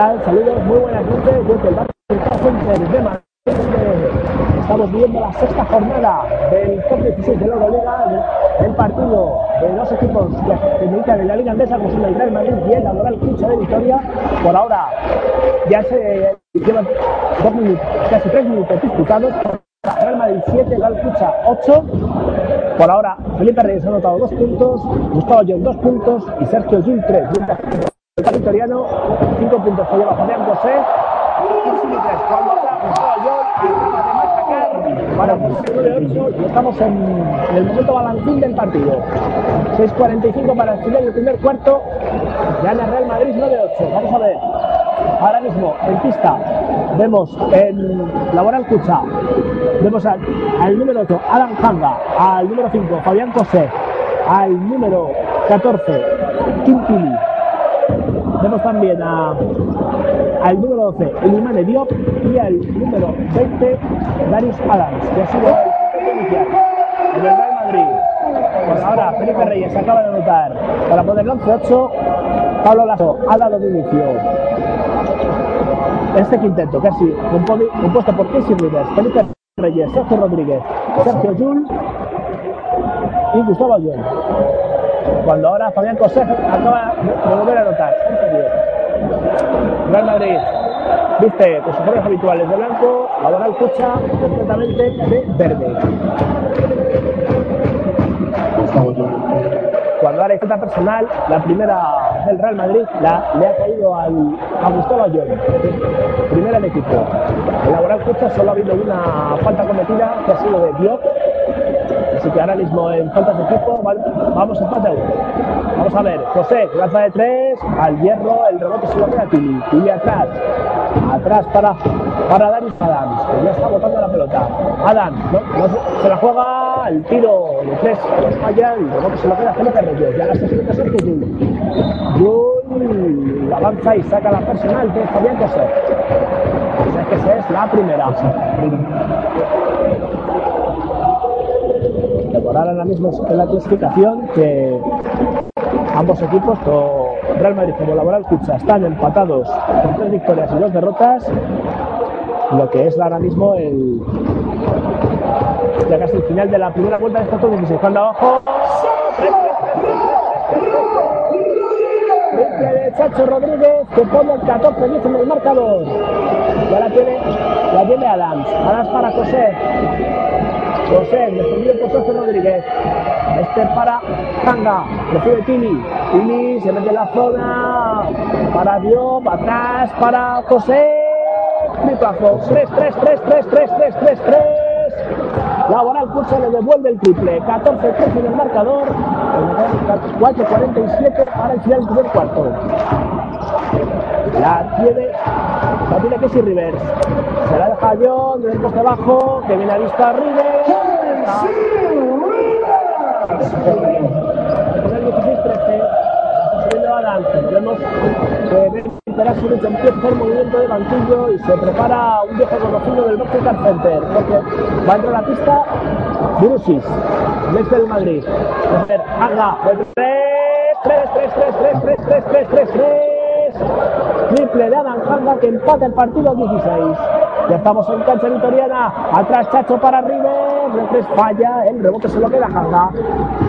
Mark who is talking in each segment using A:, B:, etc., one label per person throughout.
A: tal? Saludos, muy buenas noches. Desde el Banco Center de Madrid, estamos viviendo la sexta jornada del top 16 de la Euroliga, el partido de dos equipos que militan en la Liga Andesa, como son el Real Madrid y el Laboral 15 de Victoria. Por ahora, ya se llevan dos minutos, casi tres minutos disputados. Real Madrid 7, Galcucha 8. Por ahora, Felipe Reyes ha anotado 2 puntos, Gustavo John 2 puntos y Sergio Jun 3. Vitoriano, 5 puntos por debajo de ambos. ¿eh? Para y estamos en, en, el momento balanzín del partido. 6.45 para el final del primer cuarto. Gana Real Madrid 9-8. Vamos a ver. Ahora mismo, en pista, vemos en Laboral Cucha, vemos al, al número 8, Alan Hanga, al número 5, Fabián Cosé, al número 14, Quintili, Vemos también al número 12 Elimane Diop y al número 20 Darius Adams, que ha sido el Real Madrid. Pues ahora Felipe Reyes acaba de anotar para poner el 11-8. Pablo Lasso ha dado inicio este quinteto, casi compuesto por Casey Rivers, Felipe Reyes, Sergio Rodríguez, Sergio Jul y Gustavo Ayón. Cuando ahora Fabián José acaba de volver a anotar. Real Madrid viste con sus habituales de blanco, ahora el Cucha completamente de verde. Cuando ahora falta personal, la primera del Real Madrid la, le ha caído a Gustavo Ayón. Primera del equipo. En la Laboral Cucha solo ha habido una falta cometida que ha sido de Diop. Así que ahora mismo en faltas de equipo va- vamos empate a uno. Vamos a ver, José, lanza de tres, al hierro, el rebote se lo queda Tili. Tili atrás, atrás para, para Darius Adams, que ya está botando la pelota. Adams, ¿no? Se, se la juega, el tiro de tres, falla, el rebote se lo queda Felipe Reyes. Ya la sesenta Sergio. Jul avanza y saca la personal de Fabián José. O sea que esa es la primera. Mejorar ahora mismo en la clasificación que ambos equipos, tanto Real Madrid como Laboral Cucha, están empatados con tres victorias y dos derrotas. Lo que es ahora mismo el ya casi el final de la primera vuelta de estos 16. Cuando abajo. Chacho Rodríguez que pone el 14-10 en el marcador. Ya la tiene, la tiene Adams. Adams para José. José, defendido por Sergio Rodríguez. Este para Tanga, recibe Tini. Tini se mete en la zona. Para Diop, atrás para José. Triplazo. 3, 3, 3, 3, 3, 3, 3, 3. Laboral Cursa le devuelve el triple. 14-13 en el marcador. 4-47 para el final del cuarto. La tiene, la tiene Casey Rivers. Se la deja John del poste bajo, que viene a vista Rivers. Con el 16-13, subiendo Adams. Vemos que Ben Perasic empieza hacer movimiento de banquillo y se prepara un viejo conocido del Boston Center, porque va a entrar a la pista Virusis, desde el Madrid. A ver, Haga, de 3, 3, 3, 3, 3, 3, 3, 3, 3, 3. Triple de Adam Hanga que empata el partido 16. Ya estamos en cancha vitoriana. Atrás Chacho para River. De tres falla. El rebote se lo queda Hanga.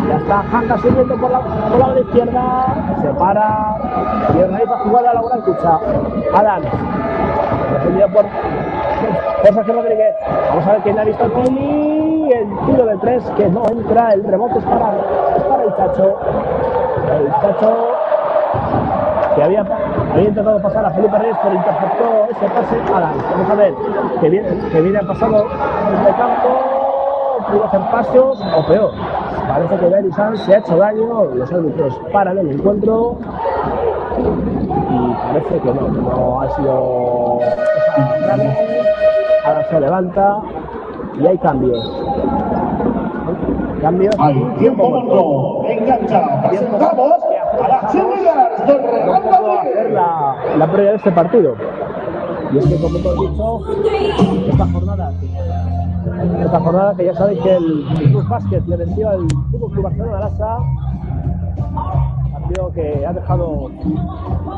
A: Ya está Hanga subiendo por la, por la izquierda. Se para. Y organiza jugada laboral Cucha. Adam. Defendido por, por Rodríguez. Vamos a ver quién ha visto el Pili. El tiro de tres que no entra. El rebote es para, es para el Chacho. El Chacho que había, había intentado pasar a Felipe Reyes, pero interceptó ese pase a. Vamos a ver, que viene, que viene pasado de campo, pudo hacer pasos o peor. Parece que Darius Adams se ha hecho daño, los árbitros paran el encuentro y parece que no, no ha sido. Ahora se levanta y hay cambios. Cambios.
B: Hay tiempo muerto. En cancha presentamos a las
A: la, la previa de este partido. Y es que, como hemos dicho, esta jornada, esta jornada que ya sabéis que el, Club Basket le venció al Club, Club Barcelona Lasa, partido que ha dejado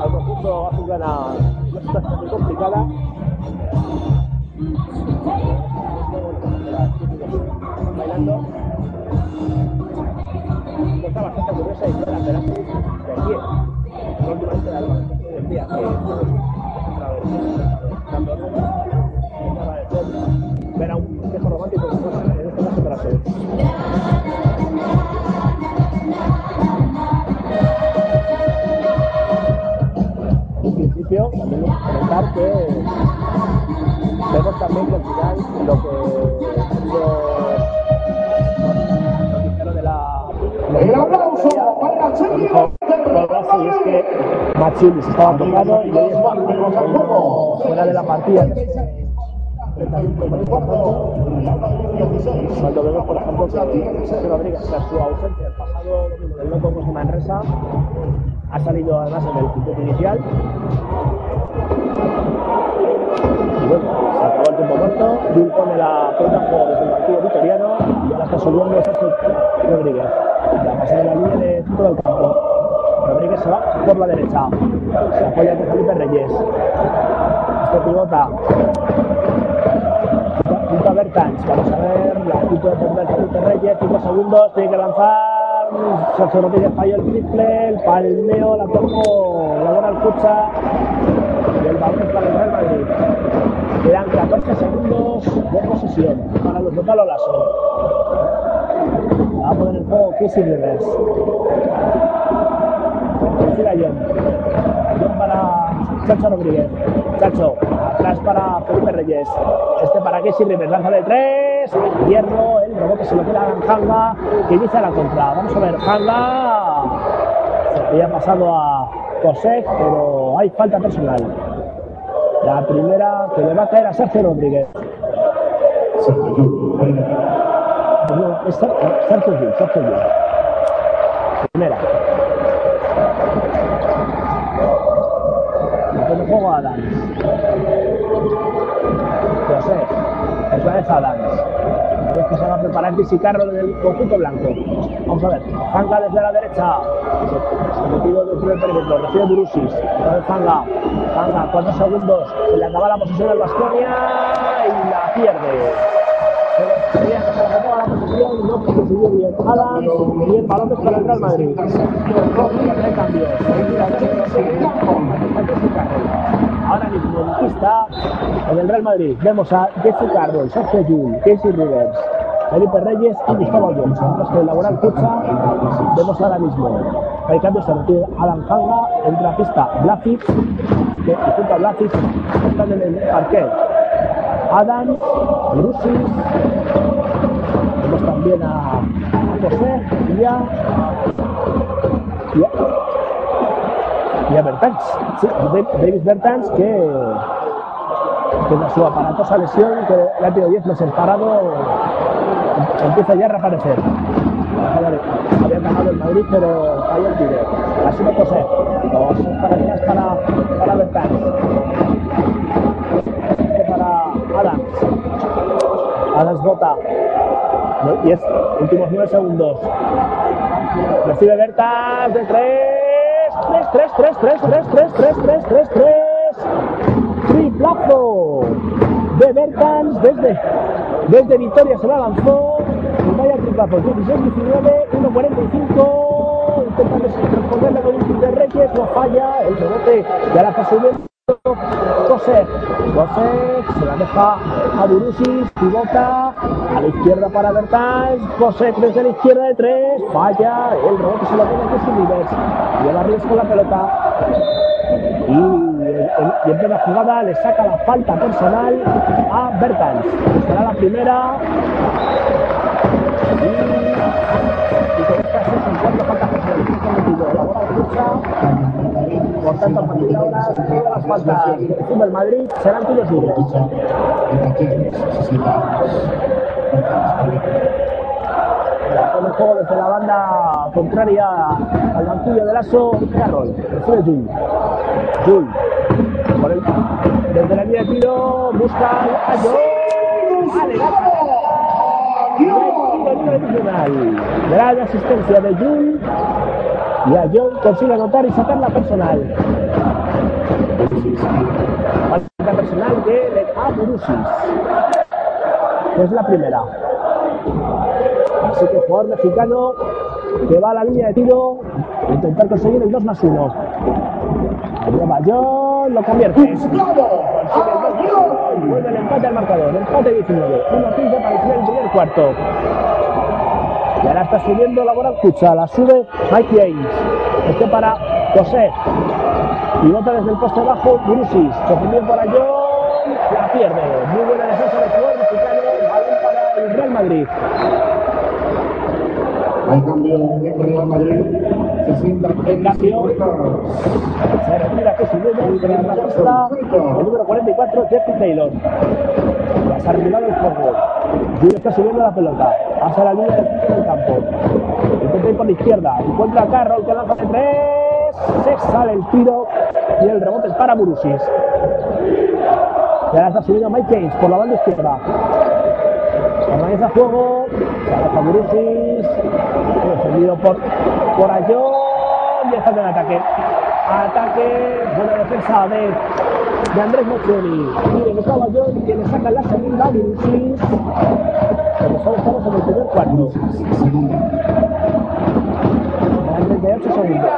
A: al conjunto azulgrana una situación muy complicada. Bailando. Está bastante curiosa y fuera, pero así, de 10. Verá un tejo romántico en este caso para hacer. En principio, también comentar que vemos también que al final lo que lo, lo de la.
B: ¡El aplauso para
A: Chile! Que Machilis estaba tocado y hoy está fuera de la partida. Cuando vemos, por ejemplo, que Rodríguez, tras su ausencia el pasado domingo del Loco de Manresa, ha salido además en el quinteto inicial. Y bueno, se acabó el tiempo muerto. Bill pone la pelota desde el partido vitoriano y ahora está subiendo Sergio Rodríguez. La pasa de la línea de todo el campo. Por la derecha. Se apoya con Felipe Reyes. Este pilota junto a Bertans. Vamos a ver la actitud de Felipe Reyes. 5 segundos. Tiene que lanzar. Sergio Rodríguez falló el triple. El palmeo la tocó. La buena escucha. Y el balón para el Real Madrid. Quedan 14 segundos de posesión para los de Palo Lasso. Va a poner en juego Casey Rivers. Tercera John. John para Chacho Rodríguez. Chacho, atrás para Felipe Reyes. Este para Casey Rivers. Lanza de tres. Hierro. El rebote se lo queda a Hanga. Que inicia la contra. Vamos a ver. Hanga. Se había pasado a Cosec, pero hay falta personal. La primera que le va a caer a Sergio Rodríguez. Sergio Gil, Sergio Gil. Primera. Adams. Vez que se va a preparar Carro del conjunto blanco. Vamos a ver. Fanga desde la derecha. Metido dentro del perímetro. Recibe Burusis. Fanga. Fanga, cuatro segundos. Se le acaba la posesión al Baskonia y la pierde. Adams y el balón para el Real Madrid. Ahora mismo en en el Real Madrid vemos a Jesse Carroll, Sergio Llull, Casey Rivers, Felipe Reyes y Gustavo Johnson. Mientras que Laboral Pucha vemos ahora mismo hay cambios se retira Alan Hanga, entra a pista que junto a Blafic están en el parquet. Adams, Brusis, vemos también a, José y a, y a, y a Bertans, sí, Bertans que que su aparatosa lesión que le ha tenido 10 meses parado empieza ya a reaparecer. Había ganado el Madrid, pero falló el tiro. Así no José. Dos para para, para Bertans. Adams bota. No, Y es últimos 9 segundos. Recibe Bertans de 3. 3, 3, 3, 3, 3, 3, 3, 3, 3, 3. Triplazo de Bertans desde, desde Vitoria se la lanzó. Vaya triplazo. 16-19, 1-45. Intentando responderle con un de Reyes. No falla. El rebote y ahora está subiendo. José. José se la deja a Burusis, pivota a la izquierda para Bertans. José desde la izquierda de tres, falla. El rebote se lo pone a Casey Rivers. Lleva riesgo la pelota. Y, el- el- y en plena jugada le saca la falta personal a Bertans. Será la primera. Y, y con esta personales que se han metido. La bola derecha. Por tanto, a de ahora, las faltas que sube el Madrid serán tiros libres. Con el juego desde la banda contraria al banquillo de Lasso, Carroll. Recibe Jul. Jul. Por el, desde la línea de tiro, busca a Jul. Vale. Gran asistencia de Jul. Y a John consigue anotar y sacar la personal. Falta personal de Es la primera. Así que jugador mexicano que va a la línea de tiro a intentar conseguir el 2 más 1. Lleva John, lo convierte. Vuelve el empate al marcador. Empate 19. 1-15 para el el primer cuarto. Y ahora está subiendo la Moral Cucha. La sube Mike James. Este para José. Y bota desde el poste bajo Brusis. Defendido para John. La pierde. Muy buena defensa del Madrid.
B: Hay cambio en Real Madrid. Se sienta en
A: Cambio. Se retira la pista. El número 44, Jeffrey Taylor. Se ha retirado el juego. Julio está subiendo la pelota. Pasa la línea del campo. Intenta ir por la izquierda. Encuentra a Carroll que lanza de tres. Se sale el tiro. Y el rebote es para Burusis. Y ahora está subiendo Mike James por la banda izquierda. Organiza juego. Se aleja Burusis. Defendido por, por Ayón. Y está en el ataque. Ataque. Buena defensa de, de Andrés Mochoni. Mire, Gustavo Ayón que le saca la segunda Burusis. Pero solo estamos en el primer cuarto. Quedan 38 segundos.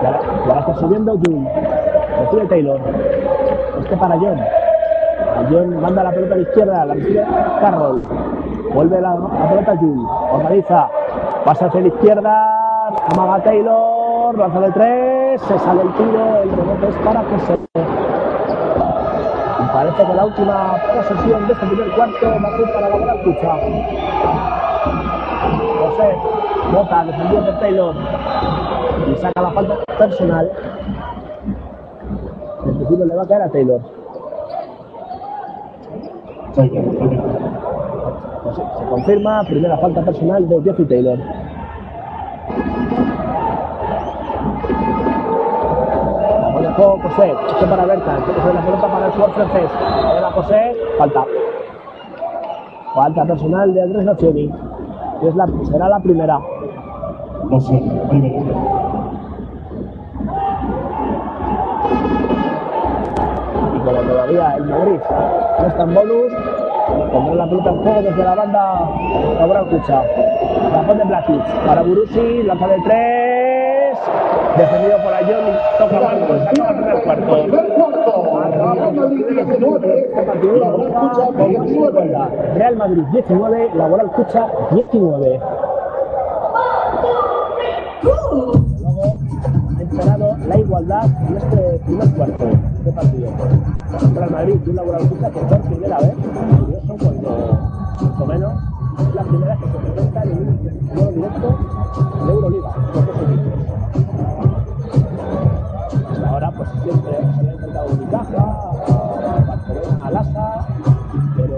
A: Y ahora, y ahora está subiendo Jun. Recibe Taylor. Este para John. John manda la pelota a la izquierda, la recibe Carroll. Vuelve la, la pelota a Jun. Organiza. Pasa hacia la izquierda. Amaga Taylor. Lanza de tres. Se sale el tiro. El rebote es para José. Y parece que la última posesión de este primer cuarto va a ser para la bola escucha. José. Bota, defendido por Taylor. Y saca la falta personal. El principio le va a caer a Taylor. Se confirma, primera falta personal de Jeffrey Taylor. La pone a juego José, este para Berta, entonces la pelota para el jugador francés. Ahora José, falta. Falta personal de Andrés Nocioni. Es la, será la primera.
B: No sé, primero.
A: Y como todavía el Madrid no está en bonus, pondrá la pelota en juego desde la banda Laboral Cucha. La pone Blakic para Burusi, lanza de tres, defendido por Ayón y toca Marco, se acaba el cuarto.
B: Real Madrid 19.
A: Este partido lo
B: Laboral Cucha
A: por más
B: 19.
A: 50. Real Madrid 19, Laboral Cucha 19. Luego ha encerrado la igualdad en este primer cuarto de partido. Contra el Madrid y un Laboral que por primera vez, menos, la primera que se presenta en un juego directo de Euroliga. dos equipos. Ahora, pues siempre se había enfrentado a Unicaja, a Barcelona, a pero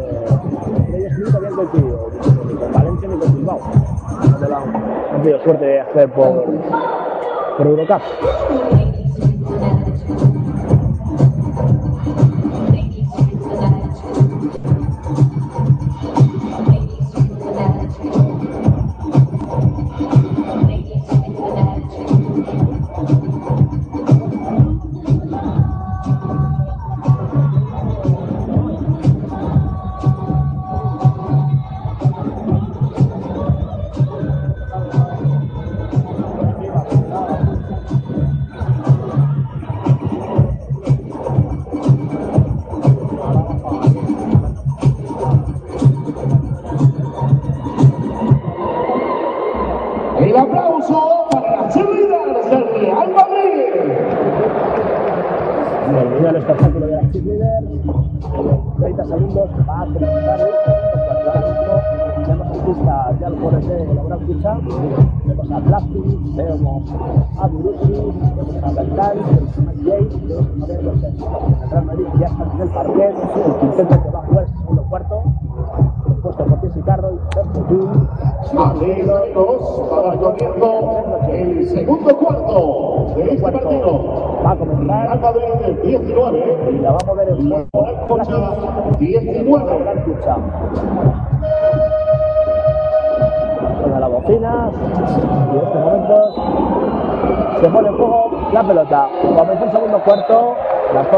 A: ellos nunca habían coincidido, ni con Valencia ni con Bilbao. No han tenido suerte de hacer por, por Eurocup.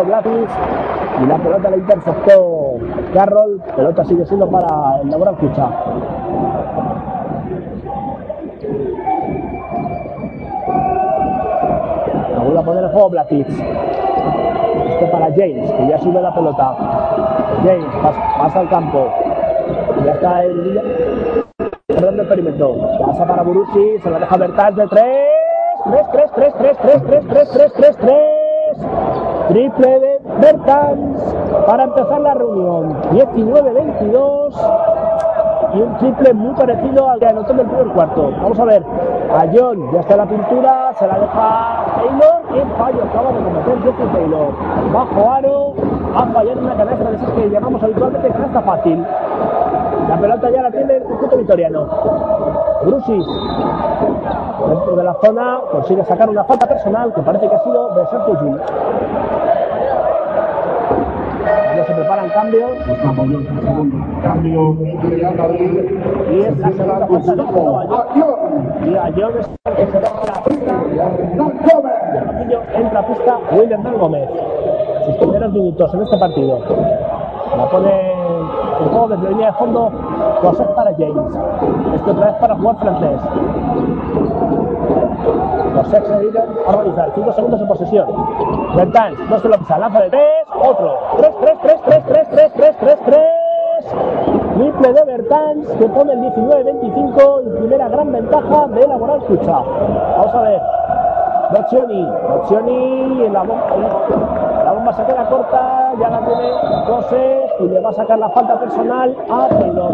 A: Blatis y la pelota la interceptó Carroll. Pelota sigue siendo para el Laboral Cucha. La vuelve a poner en juego Blatis. Este para James, que ya sube la pelota. James pasa, al campo. Ya está el perdón perímetro. Pasa para Burusi, se la deja Bertans de 3. 3, 3, 3, 3, 3, 3, 3, 3, 3, 3. Triple de Bertans para empezar la reunión. 19-22 y un triple muy parecido al que anotó en el primer cuarto. Vamos a ver. A John ya está la pintura, se la deja Taylor y fallo acaba de cometer Taylor. Bajo aro, ha fallado una canasta de esas que llamamos habitualmente canasta fácil. La pelota ya la tiene el conjunto vitoriano. Brusis, dentro de la zona, consigue sacar una falta personal que parece que ha sido de Sergio Ya se preparan cambios.
B: Cambio.
A: Y es la segunda falta de. Y a John es el que se la entra a pista William Gómez. Sus primeros minutos en este partido. La pone en juego desde la línea de fondo. José para James. Esto otra vez para jugar francés. Sex se dedican a organizar. 5 segundos en posesión. Bertans, no se lo pisa. Lanza de 3. Otro. 3, 3, 3, 3, 3, 3, 3, 3, 3. Triple de Bertans que pone el 19-25 y primera gran ventaja de la Moral Cucha. Vamos a ver. Boccioni. Boccioni en la bomba. La bomba se queda corta. Ya la tiene José y le va a sacar la falta personal a Taylor.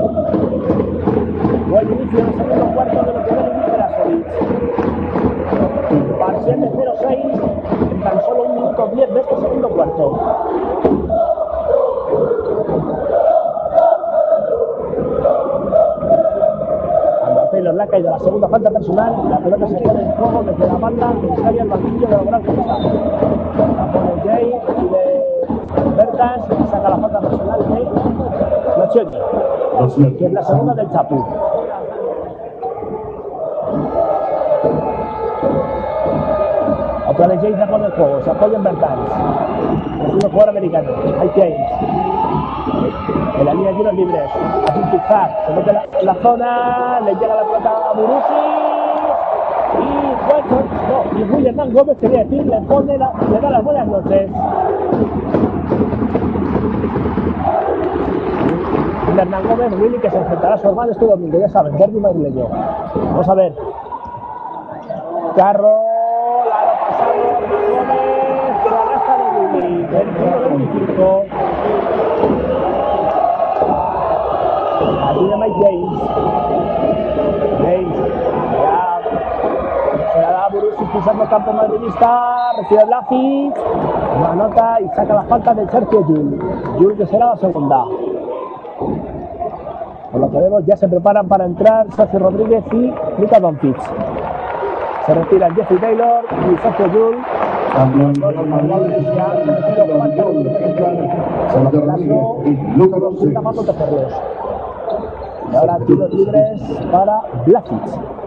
A: Buen inicio del segundo cuarto de lo que viene. Parcial de 0-6 en tan solo un minuto 10 de este segundo cuarto. Segunda falta personal, la pelota se pone en juego desde la banda que sale al banquillo de la Gran Costa. La pone Jay de Bertas saca la falta personal de Nochioni, que es la segunda del Chapu. Otra se pone el juego, se apoya en Bertans. Es un jugador americano. Hay James. Se mete la, zona, le llega la pelota a Murusi. Y bueno, no, y Julián Gómez quería decir, le pone la, le da las buenas noches. Hernán Gómez, Willy, que se enfrentará a su hermano este domingo, ya saben, Derby madrileño. Vamos a ver. Carro, Laro pasado, Hernán Gómez, canasta de Willy, el número 25. El campo madridista, recibe Blasis, no anota y saca la falta de Sergio Yul. Yul que será la segunda. Por lo que vemos, ya se preparan para entrar Sergio Rodríguez y Luka Doncic. Se retiran Jeffrey Taylor y Sergio
B: y Luka Doncic.
A: Ahora tiros libres para Blakic.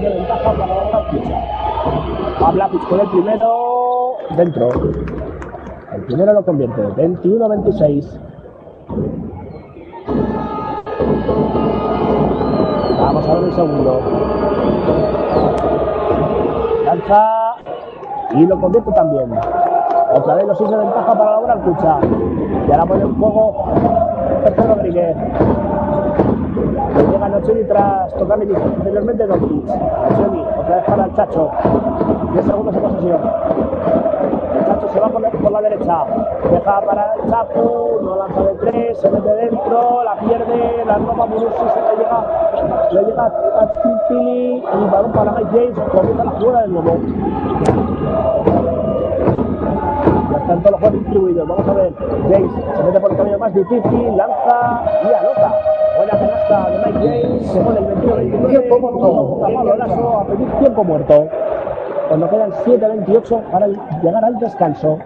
A: De ventaja para la Blakic. A Blakic con el primero dentro. El primero lo convierte. 21-26. Vamos a ver el segundo. Lanza y lo convierte también. Otra vez los seis de ventaja para la Cucha. Y ahora pone en juego Sergio Rodríguez. Le llega Nochini tras tocarle anteriormente Doncic. Otra vez para el Chacho. 10 segundos de posesión. El Chacho se va por la, por la derecha. Deja para el Chapo. No lanza de tres. Se mete dentro. La pierde. La roba Murusi. Se le llega. Le llega a Pili. Y balón para Mike James. Comienza la jugada de nuevo. Ya están todos los juegos distribuidos. Vamos a ver. James se mete por el camino más difícil. Lanza y anota. Canasta de Mike James. Se pone el 21 29
B: Tiempo muerto.
A: Pablo Lasso a pedir tiempo muerto. cuando quedan 7.28 para llegar al descanso.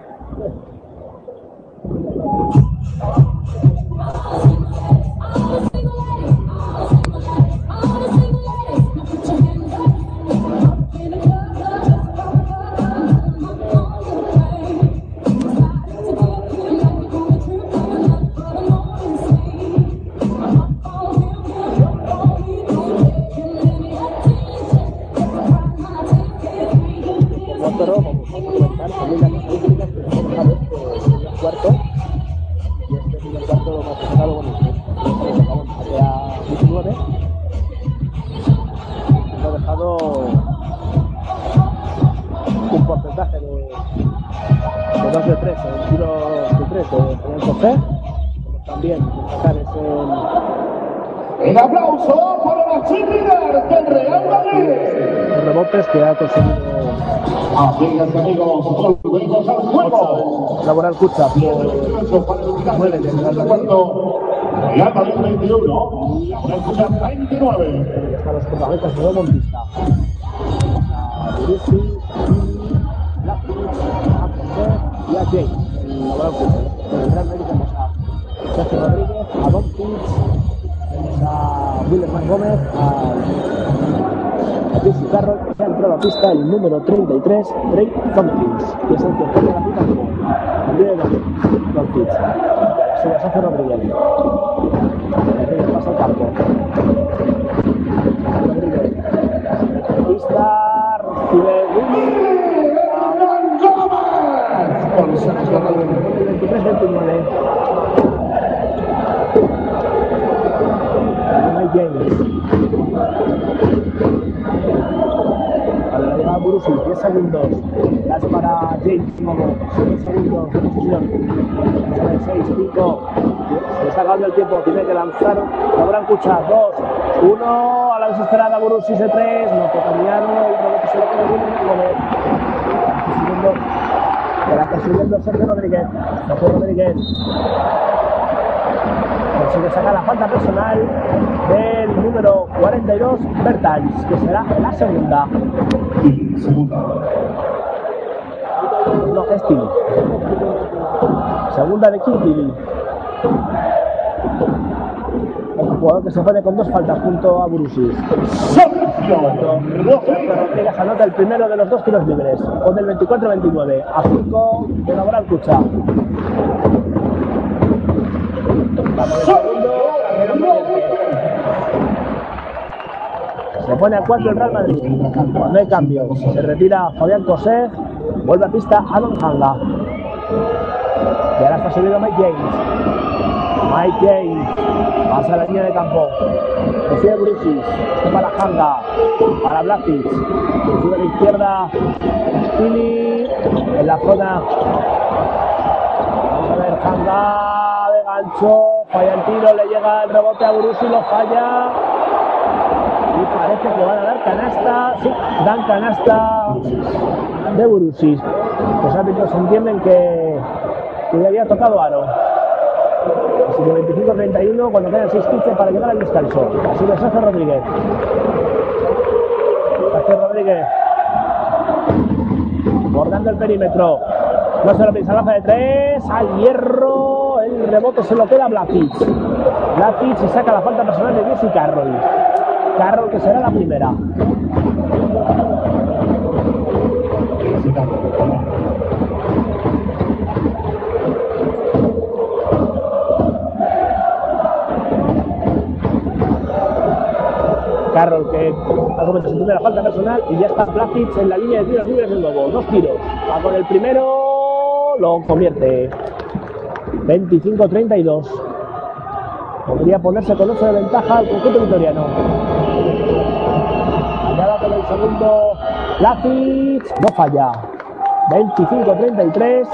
B: Juego.
A: Laboral Cucha por
B: cuarto. Real Madrid 21. La escucha 29.
A: a los protagonistas de Montista. A Burisi, a y a James. El Madrid tenemos a Sergio Rodríguez, a Don Pitts, tenemos a Willerman Gómez, a a Jesse Carroll, que ha entrado a pista el número 33, Drake Tompkins, que es el que pone la pista Don Tompkins. Se la hace. Rodríguez Para la llegada Burusi, 10 segundos. Para James Momo, 6 segundos de posición. 6, 5. Se está acabando el tiempo, tiene que lanzar. Logran Cucha, 2, 1. A la desesperada Burusi, 3. No se lo Rodríguez consigue sacar la falta personal del número 42, Bertans, que será la segunda.
B: Segunda.
A: No, es. Segunda de Kirkili. Un jugador que se pone con dos faltas junto a.
B: Sergio
A: Rodríguez anota el primero de los dos tiros libres, con el 24-29, a 5 de Laboral Cucha. Se pone a 4 el Real Madrid. No hay cambio. Se retira Fabián Cosé. Vuelve a pista Adam Hanga. Y ahora está subido Mike James. Mike James. Pasa la línea de campo. Brusis. Este para Hanga. Para Blasic. Sube a la izquierda. Stili. En la zona. Vamos a ver Hanga de gancho. Falla el tiro. Le llega el rebote a Brusis. Lo falla. Y parece que van a dar canasta. Sí, dan canasta de Burusis. Los árbitros entienden que, que ya había tocado aro. Así que 25-31 cuando quedan 6-15 para llegar al descanso. Así que Sergio Rodríguez. Sergio Rodríguez. Bordando el perímetro. No se lo piensa, lanza de tres. Al hierro. El rebote se lo queda Blasic. Blasic se saca la falta personal de Jesse Carroll. Carroll que será la primera. Carroll que se tiene la falta personal y ya está Blasic en la línea de tiros libres de nuevo. Dos tiros. Va con el primero, lo convierte. 25-32. Podría ponerse con 8 de ventaja al conjunto vitoriano. Segundo Blasic. No falla. 25-33.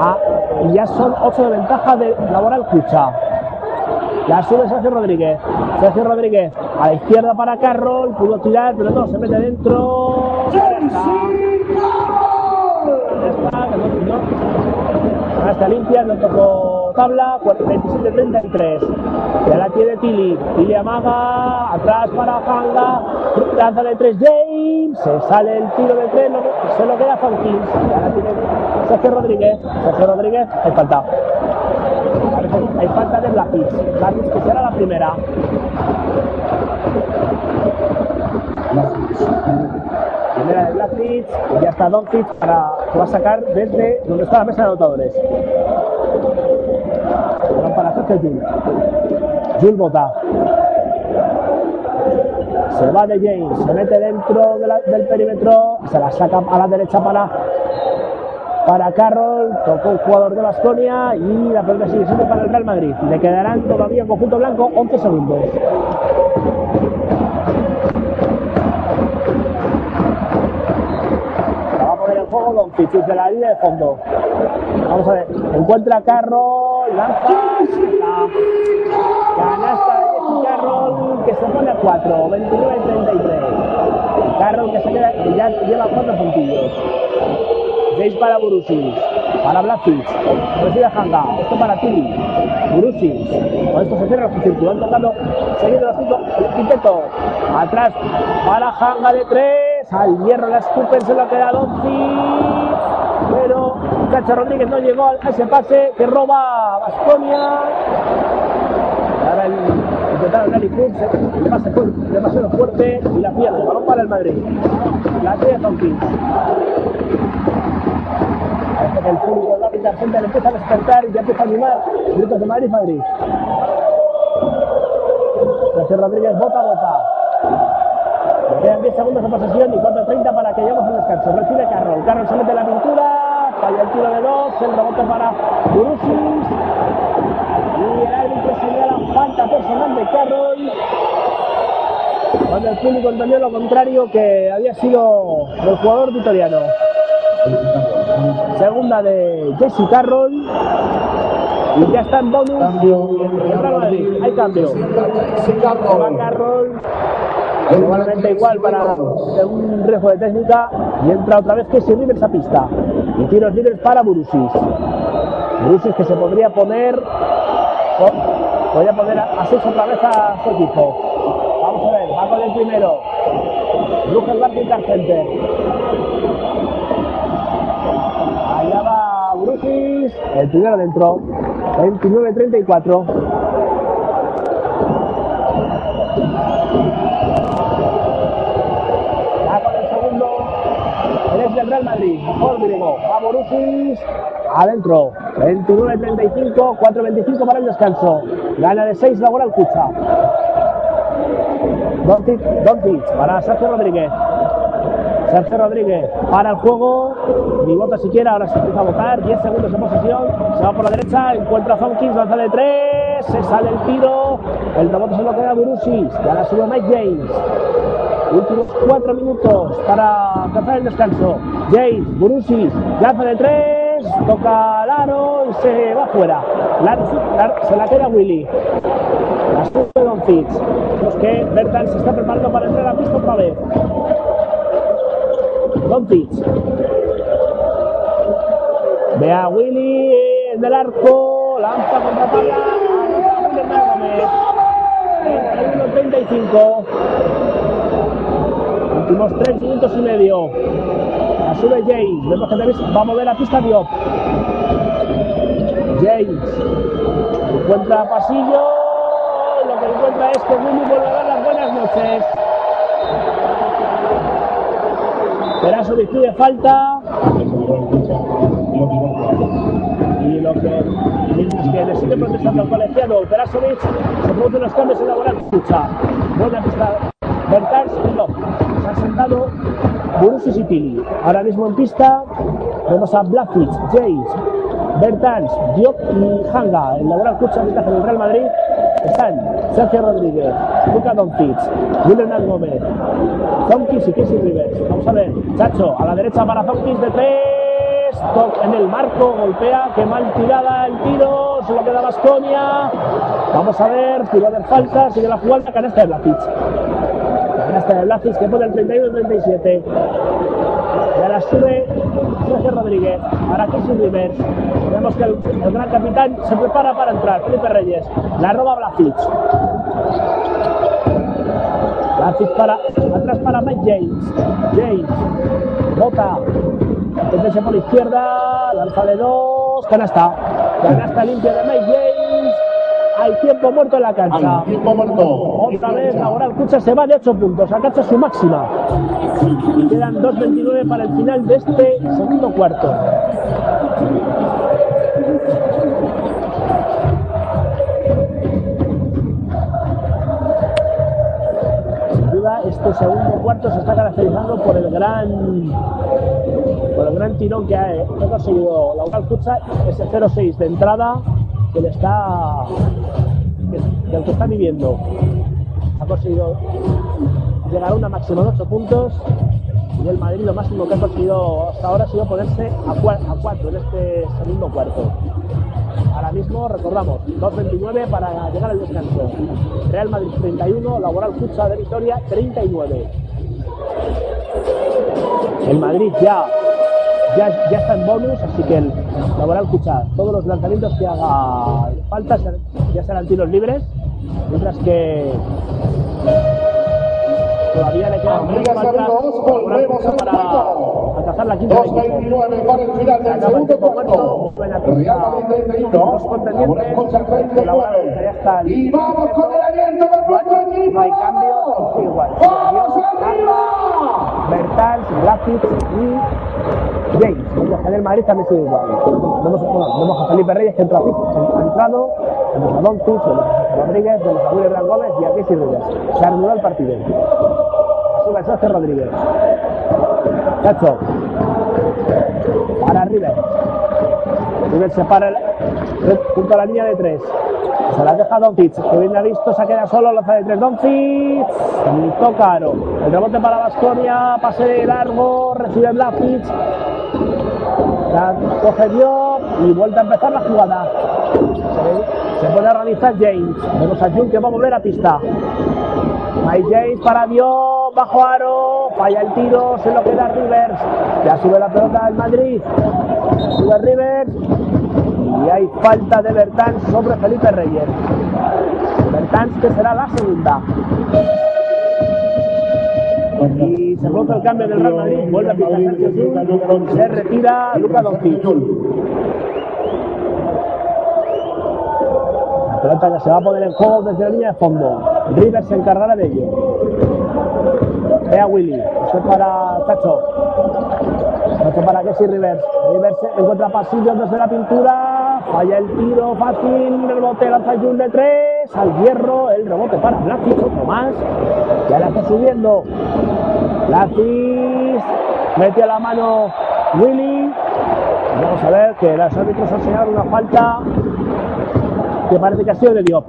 A: Ah, y ya son 8 de ventaja de Laboral Cucha. La sube Sergio Rodríguez. Sergio Rodríguez a la izquierda para Carroll. Pudo tirar, pero no, se mete dentro. Está, está limpia, no tocó tabla, 27-33. Ya la tiene Tili. Tili amaga, atrás para Hanga, lanza de tres James, se sale el tiro de tres, se lo queda Fonkins. Ya la tiene Sergio Rodríguez. Sergio Rodríguez, hay falta. Hay falta de Blackfish. Blackfish que será la primera. Primera de Blackfish, y ya está Doncic para va a sacar desde donde está la mesa de anotadores. Para Sergio Jules. Jules bota. Se va de James, se mete dentro del perímetro, se la saca a la derecha para, para Carroll, tocó un jugador de Basconia y la pelota sigue siendo para el Real Madrid. Le quedarán todavía en conjunto blanco 11 segundos. La va a poner en juego Don Pichis de la línea de fondo. Vamos a ver, encuentra a Carroll, saca. Canasta de Carroll que se pone a 4, 29-33. Carroll que se queda, que ya lleva 4 puntillos. 6 para Burusis, para Blackfish, recibe Hanga, esto para Tili, Burusis, con esto se cierra su círculo, han tocado seguido los 5, intento, atrás para Hanga de 3, al hierro la escupen, se lo queda Doncic, pero Cacho Rodríguez no llegó a ese pase que roba Basconia. Ahora el intentaron Dani Cruz, el pase fue demasiado fuerte y la pierde. Balón para el Madrid. La tiene Tompkins. Parece el público de la Argenta le empieza a despertar y ya empieza a animar. Gritos de Madrid, Madrid. José Rodríguez, bota, bota. Quedan 10 segundos de posesión y 4.30 para que lleguemos al descanso. Recibe Carroll. Carroll se mete la pintura. El tiro de dos. El rebote para Burusis. Y el árbitro señala falta personal de Carroll. Cuando el público entendió lo contrario que había sido el jugador vitoriano. Segunda de Jesse Carroll. Y ya está en bonus.
B: Cambio.
A: El. Hay cambio. Va Carroll. Igualmente igual para un riesgo de técnica. Y entra otra vez Casey Rivers a pista. Y tiros libres para Burusis. Burusis que se podría poner. po- Podría poner a 6 otra vez a su equipo. Vamos a ver, va con el primero. Lucas Barquita Center. Allá va Burusis. El primero dentro. 29-34. Griego. Va Borussis. Adentro. 29-35. 4-25 para el descanso. Gana de 6 la Moral Cucha. Doncic, Doncic para Sergio Rodríguez. Sergio Rodríguez para el juego. Ni vota siquiera, ahora se empieza a votar. 10 segundos de posesión. Se va por la derecha, encuentra a Zonkins, lanza de 3. Se sale el tiro. El rebote se lo queda a Burusis. Ya la sube Mike James. Últimos cuatro minutos para alcanzar el descanso. James, Burusis, lanza de tres, toca el aro y se va fuera. Se la queda Willy. Las de Don Fitch. Es que Bertal se está preparando para entrar a pista otra vez. Don Fitch. Ve a Willy en el arco, lanza contra pala. 35. Últimos 3 minutos y medio. La sube James. Vemos que Davis va a mover la pista Diop. James. Encuentra pasillo. Lo que encuentra es que Willy vuelve a dar las buenas noches. Perasovic pide falta. Y lo que, mientras que le sigue protestando el colegiado Perasovic, se producen los cambios en la buena escucha. Buena pista. Tili. Ahora mismo en pista vemos a Blackfitz, James, Bertans, Diop y Hanga. En la buena escucha ventaja del Real Madrid están Sergio Rodríguez, Luca Doncic, Will Hernán Gómez, Zonkis y Casey Rivers. Vamos a ver, Chacho, a la derecha para Zonkis de tres. En el marco, golpea, que mal tirada el tiro, se lo queda Basconia. Vamos a ver, tiro de falta, sigue la jugada, canasta de Blacic. La canasta de Blacic que pone el 31-37. Sube Sergio Rodríguez. Ahora Casey Rivers. Vemos que el, gran capitán se prepara para entrar. Felipe Reyes. La roba Blasic. Blasic para atrás para Mike James. James. Bota. Métese por la izquierda. Lanza de dos. Canasta. Canasta limpia de Mike James. Hay tiempo muerto en la cancha.
B: Hay tiempo muerto.
A: Otra vez Laboral Cucha se va de 8 puntos, alcanza su máxima. Quedan 2.29 para el final de este segundo cuarto. Sin duda, este segundo cuarto se está caracterizando por el gran por el gran tirón que ha, que ha conseguido Laboral Cucha, ese 0-6 de entrada que le está que- que está viviendo ha conseguido llegar a una máxima de 8 puntos y el Madrid lo máximo que ha conseguido hasta ahora ha sido ponerse a 4 en este segundo cuarto. Ahora mismo recordamos 2.29 para llegar al descanso. Real Madrid 31, Laboral Cucha de Vitoria 39. El Madrid ya, ya, ya está en bonus, así que el Laboral Cucha, todos los lanzamientos que haga falta ya serán tiros libres, mientras que todavía le quedan tres faltas a
B: volvemos
A: para alcanzar la quinta del equipo.
B: 2.29 para el final del segundo cuarto. Real Madrid 31.
A: Dos contendientes.
B: Laboral Cucha
A: Laboral Cucha ya está
B: 39. Y vamos con el aliento del.
A: No hay cambio, igual.
B: ¡Vamos arriba!
A: Blasic y James. En el Madrid también sigue igual. Vemos, a Felipe Reyes que entra, ha entrado, vemos a Don vemos a Rodríguez, vemos a William Gómez y a Casey Reyes. Se ha el partido. Sube Sergio Rodríguez. Cacho. Para River. River se para el- junto a la línea de tres. Se la deja Doncic, que bien ha visto, se queda solo, lanza de tres Doncic, y toca Aro. El rebote para Vasconia, pase largo, recibe Blasic, la coge Diop y vuelve a empezar la jugada. Se, se puede organizar James, vemos a Jun que va a volver a pista. Hay James para Diop, bajo Aro, falla el tiro, se lo queda Rivers, ya sube la pelota del Madrid, sube Rivers, y hay falta de Bertans sobre Felipe Reyes. Bertans que será la segunda. Y se produce el cambio del Real Madrid, vuelve a pisar Sergio Llull, se retira Luca Doncic. La pelota que se va a poner en juego desde la línea de fondo. Rivers se encargará de ello. Ve a Willy, esto es para Tacho. Tacho para Kessie Rivers. Rivers encuentra pasillos desde la pintura. Falla el tiro fácil. Rebote lanza Jun de tres. Al hierro. El rebote para Blasic. Otro más. Ya la está subiendo. Blasic. Mete a la mano Willy. Vamos a ver que los árbitros han señalado una falta que parece que ha sido de Diop.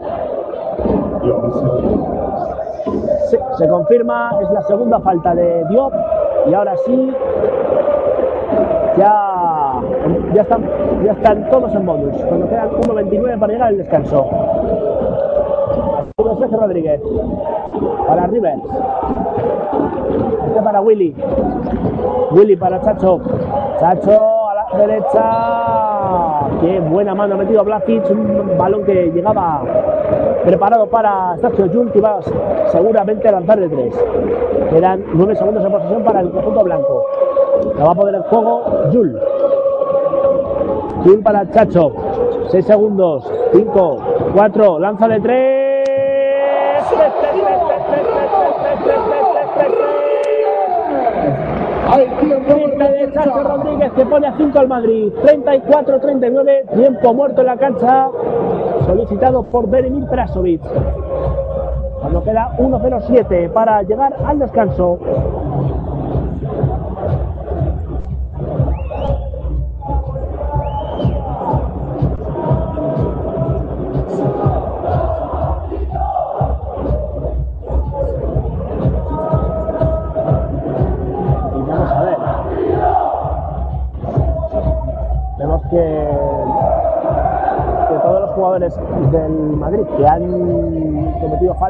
A: Se confirma, es la segunda falta de Diop y ahora sí ya, ya, están, ya están todos en bonus, cuando quedan 1.29 para llegar al descanso. Sergio Rodríguez para Rivers. Este para Willy. Willy para Chacho. Chacho a la derecha. Qué buena mano ha metido Blasic. Un balón que llegaba preparado para Sergio Jun, que iba seguramente a lanzar de tres. Quedan nueve segundos de posesión para el conjunto blanco. La va a poner en juego Jul. Gil para Chacho. 6 segundos. 5, 4. Lanza de
B: 3.
A: Triple de Chacho Rodríguez que pone a 5 al Madrid. 34-39. Tiempo muerto en la cancha. Solicitado por Benimir Prasovic. Cuando queda 1.07 para llegar al descanso.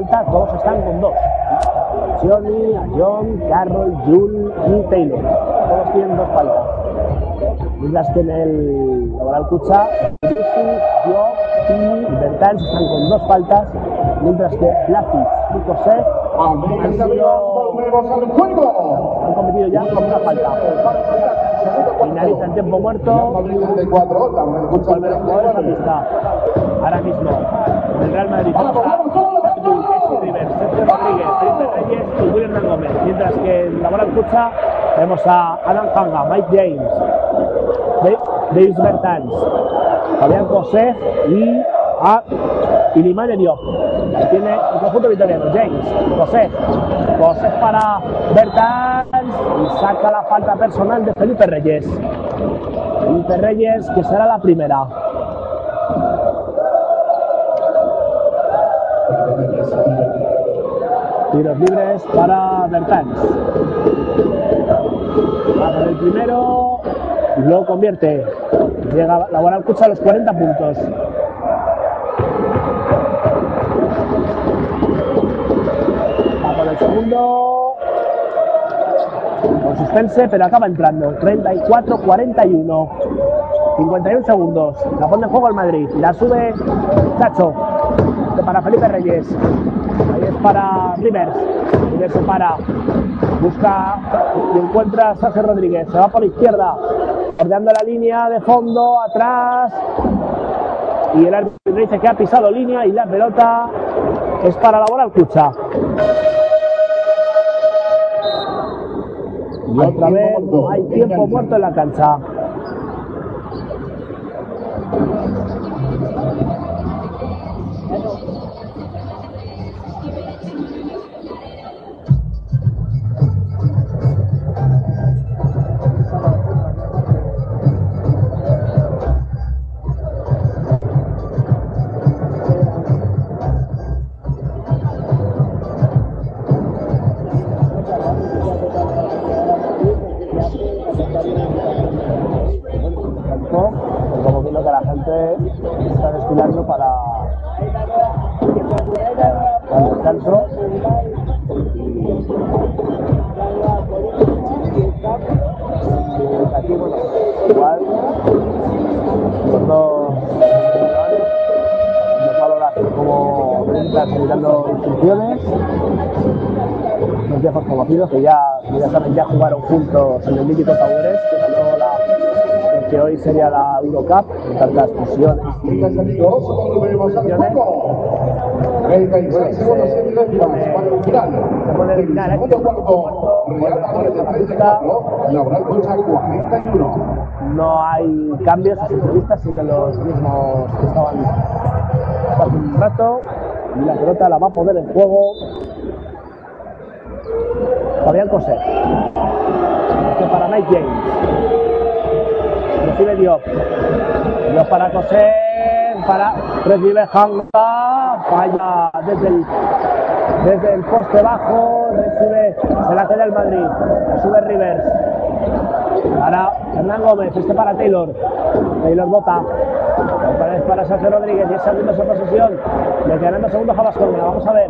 A: Cometido todos están con dos. Johnny, John, Carroll, Jul y Taylor. todos tienen dos faltas. Mientras que en el Laboral Cucha, yo y Bertans están con dos faltas, mientras que Lafic y José han, sido, han competido ya con una falta. Finaliza el tiempo muerto. Ahora mismo, Sergio Rodríguez, Felipe Reyes y William Gómez. Que en la bola escucha tenemos a Alan Hanga, Mike James, Davis Bertans, Fabián José y a Ilimane Diop. Tiene el conjunto vitoriano, James, José. José para Bertans y saca la falta personal de Felipe Reyes. Felipe Reyes, que será la primera. Tiros libres para Bertans. Va con el primero luego convierte. Llega la buena escucha a los 40 puntos. Va con el segundo. Con suspense, pero acaba entrando. 34-41. 51 segundos. La pone en juego el Madrid. La sube Chacho. Para Felipe Reyes. Para Rivers. Rivers se para. Busca y encuentra a Sergio Rodríguez. Se va por la izquierda. Ordeando la línea de fondo. Atrás. Y el árbitro dice que ha pisado línea y la pelota es para la bola al Cucha. Y otra vez hay tiempo muerto en la cancha. La Eurocup, con tantas fusiones. No hay cambios, las entrevistas siguen los mismos que estaban hace un rato y la pelota la va a poner en juego Fabián Cosé. Este para Mike James recibe Diop. Diop para Coser, para recibe Hanga, falla desde el, desde el poste bajo, recibe, se la queda el Madrid, sube Rivers. Para Hernán Gómez, este para Taylor. Taylor bota. Vez para Sergio Rodríguez, 10 segundos en posesión. Le quedan dos segundos a Vasconia, vamos a ver.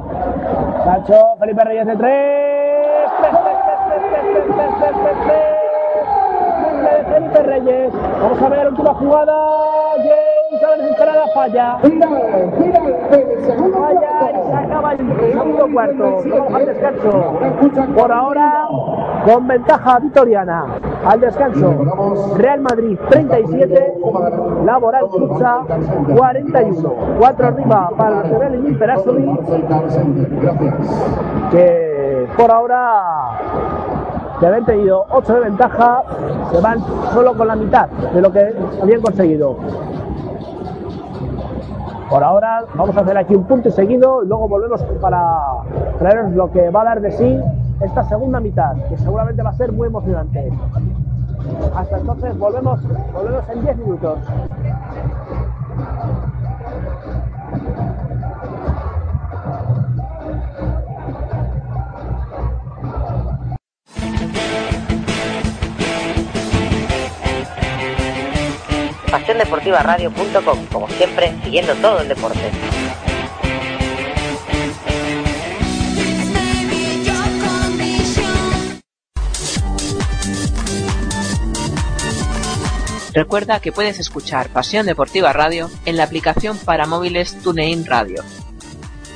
A: Sancho, Felipe Reyes de 3. 3, 3, 3, 3, 3, 3, 3, 3, 3 de Felipe Reyes. Vamos a ver, última jugada. James a la desesperada falla. Falla y se el segundo cuarto. Al descanso. Por ahora, con ventaja vitoriana. Al descanso, Real Madrid 37, Laboral Pizza 41. 4 arriba para Real y que por ahora de haber tenido 8 de ventaja, se van solo con la mitad de lo que habían conseguido. Por ahora vamos a hacer aquí un punto y seguido y luego volvemos para traeros lo que va a dar de sí esta segunda mitad, que seguramente va a ser muy emocionante. Hasta entonces volvemos, volvemos en 10 minutos.
C: pasiondeportivaradio.com, como siempre, siguiendo todo el deporte.
D: Recuerda que puedes escuchar Pasión Deportiva Radio en la aplicación para móviles TuneIn Radio.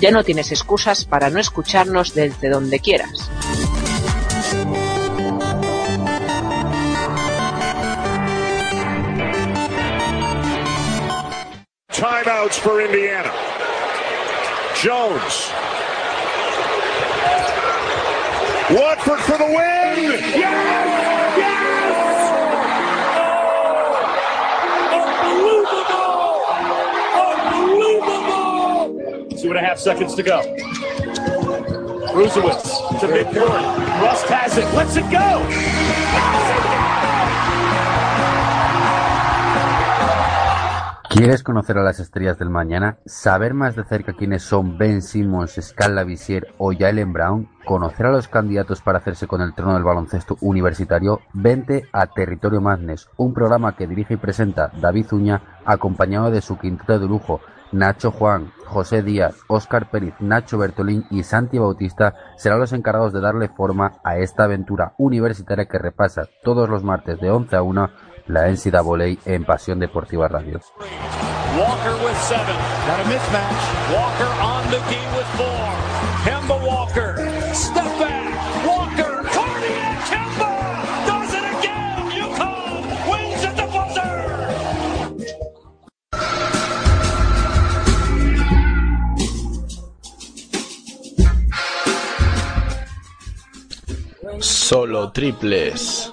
D: Ya no tienes excusas para no escucharnos desde donde quieras.
E: Timeouts for Indiana. Jones. Watford for the win. Yes!
F: Two and a half seconds to go. Brusewitz to midcourt. Rust has it. Lets it go.
G: ¿Quieres conocer a las estrellas del mañana? ¿Saber más de cerca quiénes son Ben Simmons, Scala Visier o Jalen Brown? ¿Conocer a los candidatos para hacerse con el trono del baloncesto universitario? Vente a Territorio Madness, un programa que dirige y presenta David Uña, acompañado de su quinteto de lujo, Nacho Juan, José Díaz, Óscar Pérez, Nacho Bertolín y Santi Bautista serán los encargados de darle forma a esta aventura universitaria que repasa todos los martes de 11 a 1 la NCAA en Pasión Deportiva Radio.
F: Walker with seven. Got a mismatch. Walker on McGee with four. Kemba Walker. Step back. Walker. Cardiac Kemba. Does it again. UConn wins at the buzzer.
H: Solo triples.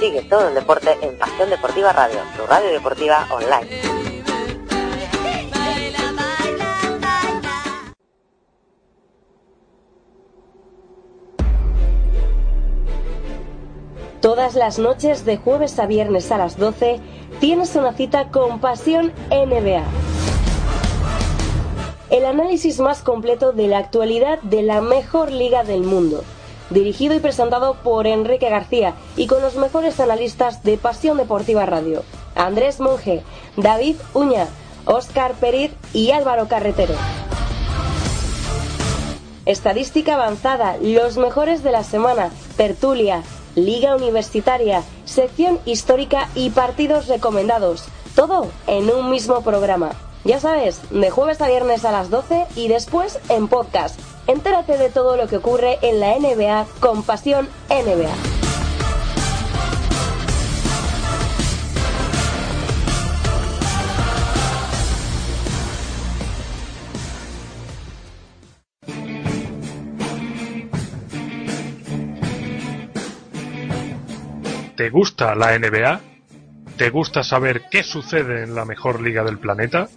C: Sigue todo el deporte en Pasión Deportiva Radio, tu radio deportiva online.
I: Todas las noches de jueves a viernes a las 12 tienes una cita con Pasión NBA. El análisis más completo de la actualidad de la mejor liga del mundo. Dirigido y presentado por Enrique García y con los mejores analistas de Pasión Deportiva Radio. Andrés Monge, David Uña, Óscar Periz y Álvaro Carretero. Estadística avanzada, los mejores de la semana, tertulia, liga universitaria, sección histórica y partidos recomendados. Todo en un mismo programa. Ya sabes, de jueves a viernes a las 12 y después en podcast. Entérate de todo lo que ocurre en la NBA con Pasión NBA.
J: ¿Te gusta la NBA? ¿Te gusta saber qué sucede en la mejor liga del planeta?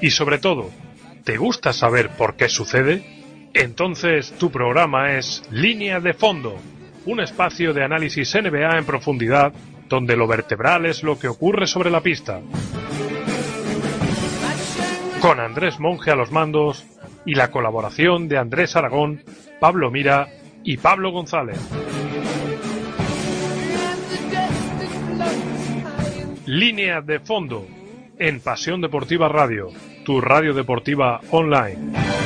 J: Y sobre todo, ¿te gusta saber por qué sucede? Entonces tu programa es Línea de Fondo, un espacio de análisis NBA en profundidad donde lo vertebral es lo que ocurre sobre la pista. Con Andrés Monge a los mandos y la colaboración de Andrés Aragón, Pablo Mira y Pablo González. Línea de fondo en Pasión Deportiva Radio, tu radio deportiva online.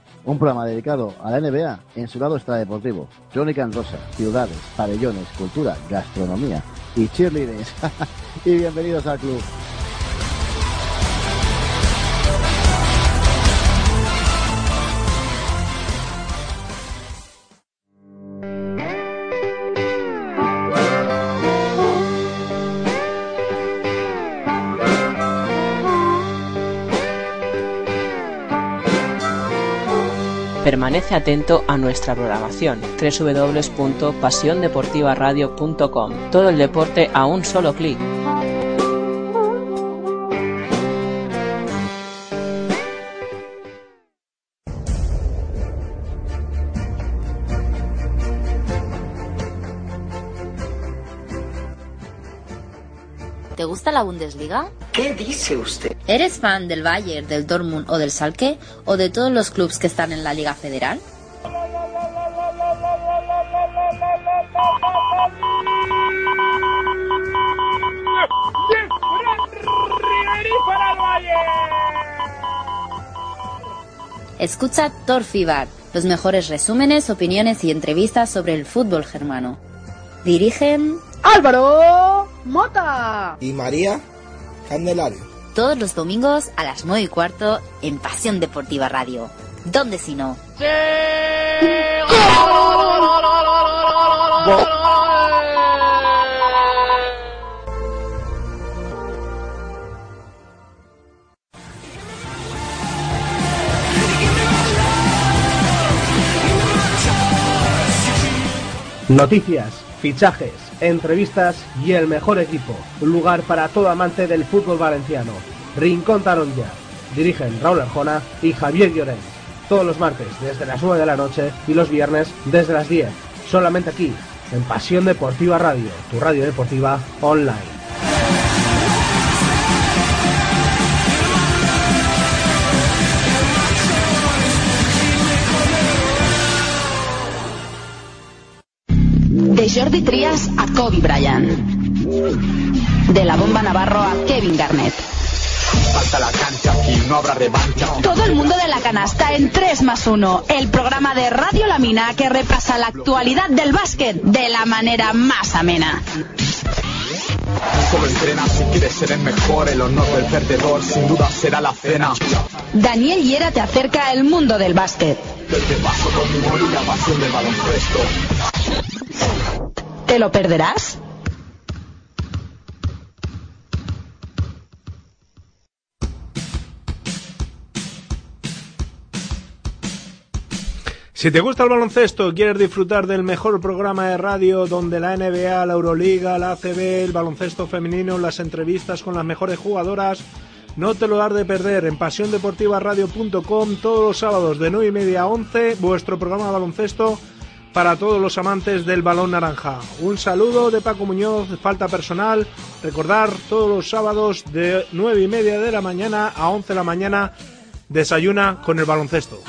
K: Un programa dedicado a la NBA en su lado extradeportivo. Crónica en rosa, ciudades, pabellones, cultura, gastronomía y cheerleaders. y bienvenidos al club.
D: Permanece atento a nuestra programación www.pasiondeportivaradio.com. Todo el deporte a un solo clic.
L: La Bundesliga?
M: ¿Qué dice usted?
L: ¿Eres fan del Bayern, del Dortmund o del Schalke o de todos los clubes que están en la Liga Federal? Escucha Torfibar, los mejores resúmenes, opiniones y entrevistas sobre el fútbol germano. Dirigen
N: Álvaro Mota.
M: ¿Y María Candelario?
L: todos los domingos a las 9 y cuarto en Pasión Deportiva Radio. ¿Dónde si no?
O: Noticias, fichajes, entrevistas y el mejor equipo. Un lugar para todo amante del fútbol valenciano. Rincón Taronja. Dirigen Raúl Arjona y Javier Llorens. Todos los martes desde las 9 de la noche y los viernes desde las 10. Solamente aquí, en Pasión Deportiva Radio, tu radio deportiva online.
P: Jordi Trias a Kobe Bryant. De la bomba Navarro a Kevin Garnett.
Q: Falta la cancha, aquí no habrá revancha.
P: Todo el mundo de la canasta en 3 más 1, el programa de Radio La Mina que repasa la actualidad del básquet de la manera más amena.
Q: Solo entrena si quieres ser el mejor, el honor del perdedor sin duda será la cena.
P: Daniel Hiera te acerca al mundo del básquet.
Q: Te paso con mi humor y la pasión del baloncesto.
P: ¿Te lo perderás?
R: Si te gusta el baloncesto quieres disfrutar del mejor programa de radio donde la NBA, la Euroliga, la ACB, el baloncesto femenino, las entrevistas con las mejores jugadoras, No te lo has de perder en pasiondeportivaradio.com todos los sábados de 9 y media a 11, vuestro programa de baloncesto para todos los amantes del balón naranja. Un saludo de Paco Muñoz, falta personal. Recordar todos los sábados de 9 y media de la mañana a 11 de la mañana, desayuna con el baloncesto.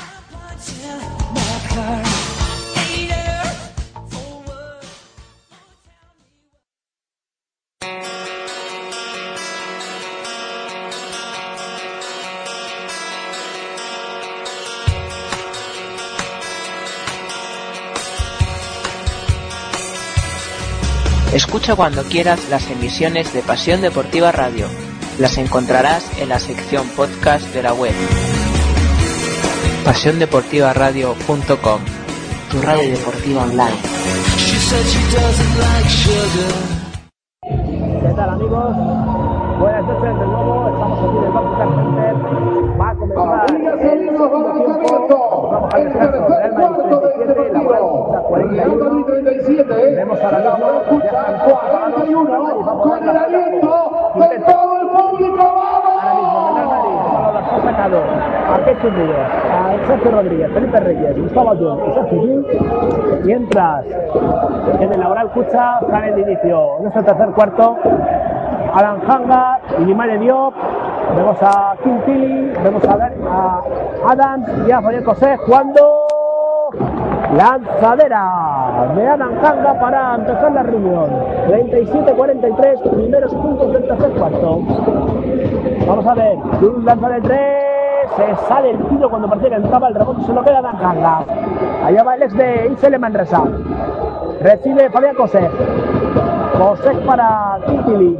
D: Escucha cuando quieras las emisiones de Pasión Deportiva Radio. Las encontrarás en la sección podcast de la web. PasiónDeportivaRadio.com Tu radio deportiva online.
A: ¿Qué tal amigos? Buenas noches de nuevo, estamos aquí en el Banco Center. Va a comenzar el segundo tiempo. Vamos a descanso. Real Madrid 37, la Barça 41. Vemos ahora mismo ya están todos parados y vamos a ver la Intento. Ahora mismo Real Madrid ha sacado a Kechu Rivers, a Sergio Rodríguez, Felipe Reyes, Gustavo Ayun y Sergio. Mientras en el Laboral Cucha sale el inicio en este tercer cuarto. Alan Hanga y Nimale Diop. Vemos a Kim Tilly, vemos a, a Adams y a Fabián José jugando lanzadera de Adam Hanga para empezar la reunión. 37-43, primeros puntos del tercer cuarto. Vamos a ver, un lanza de tres, se sale el tiro cuando parecía que entraba el rebote, se lo queda Hanga. Allá va el ex de Isele Manresa. Recibe Fabián José. José para Tili.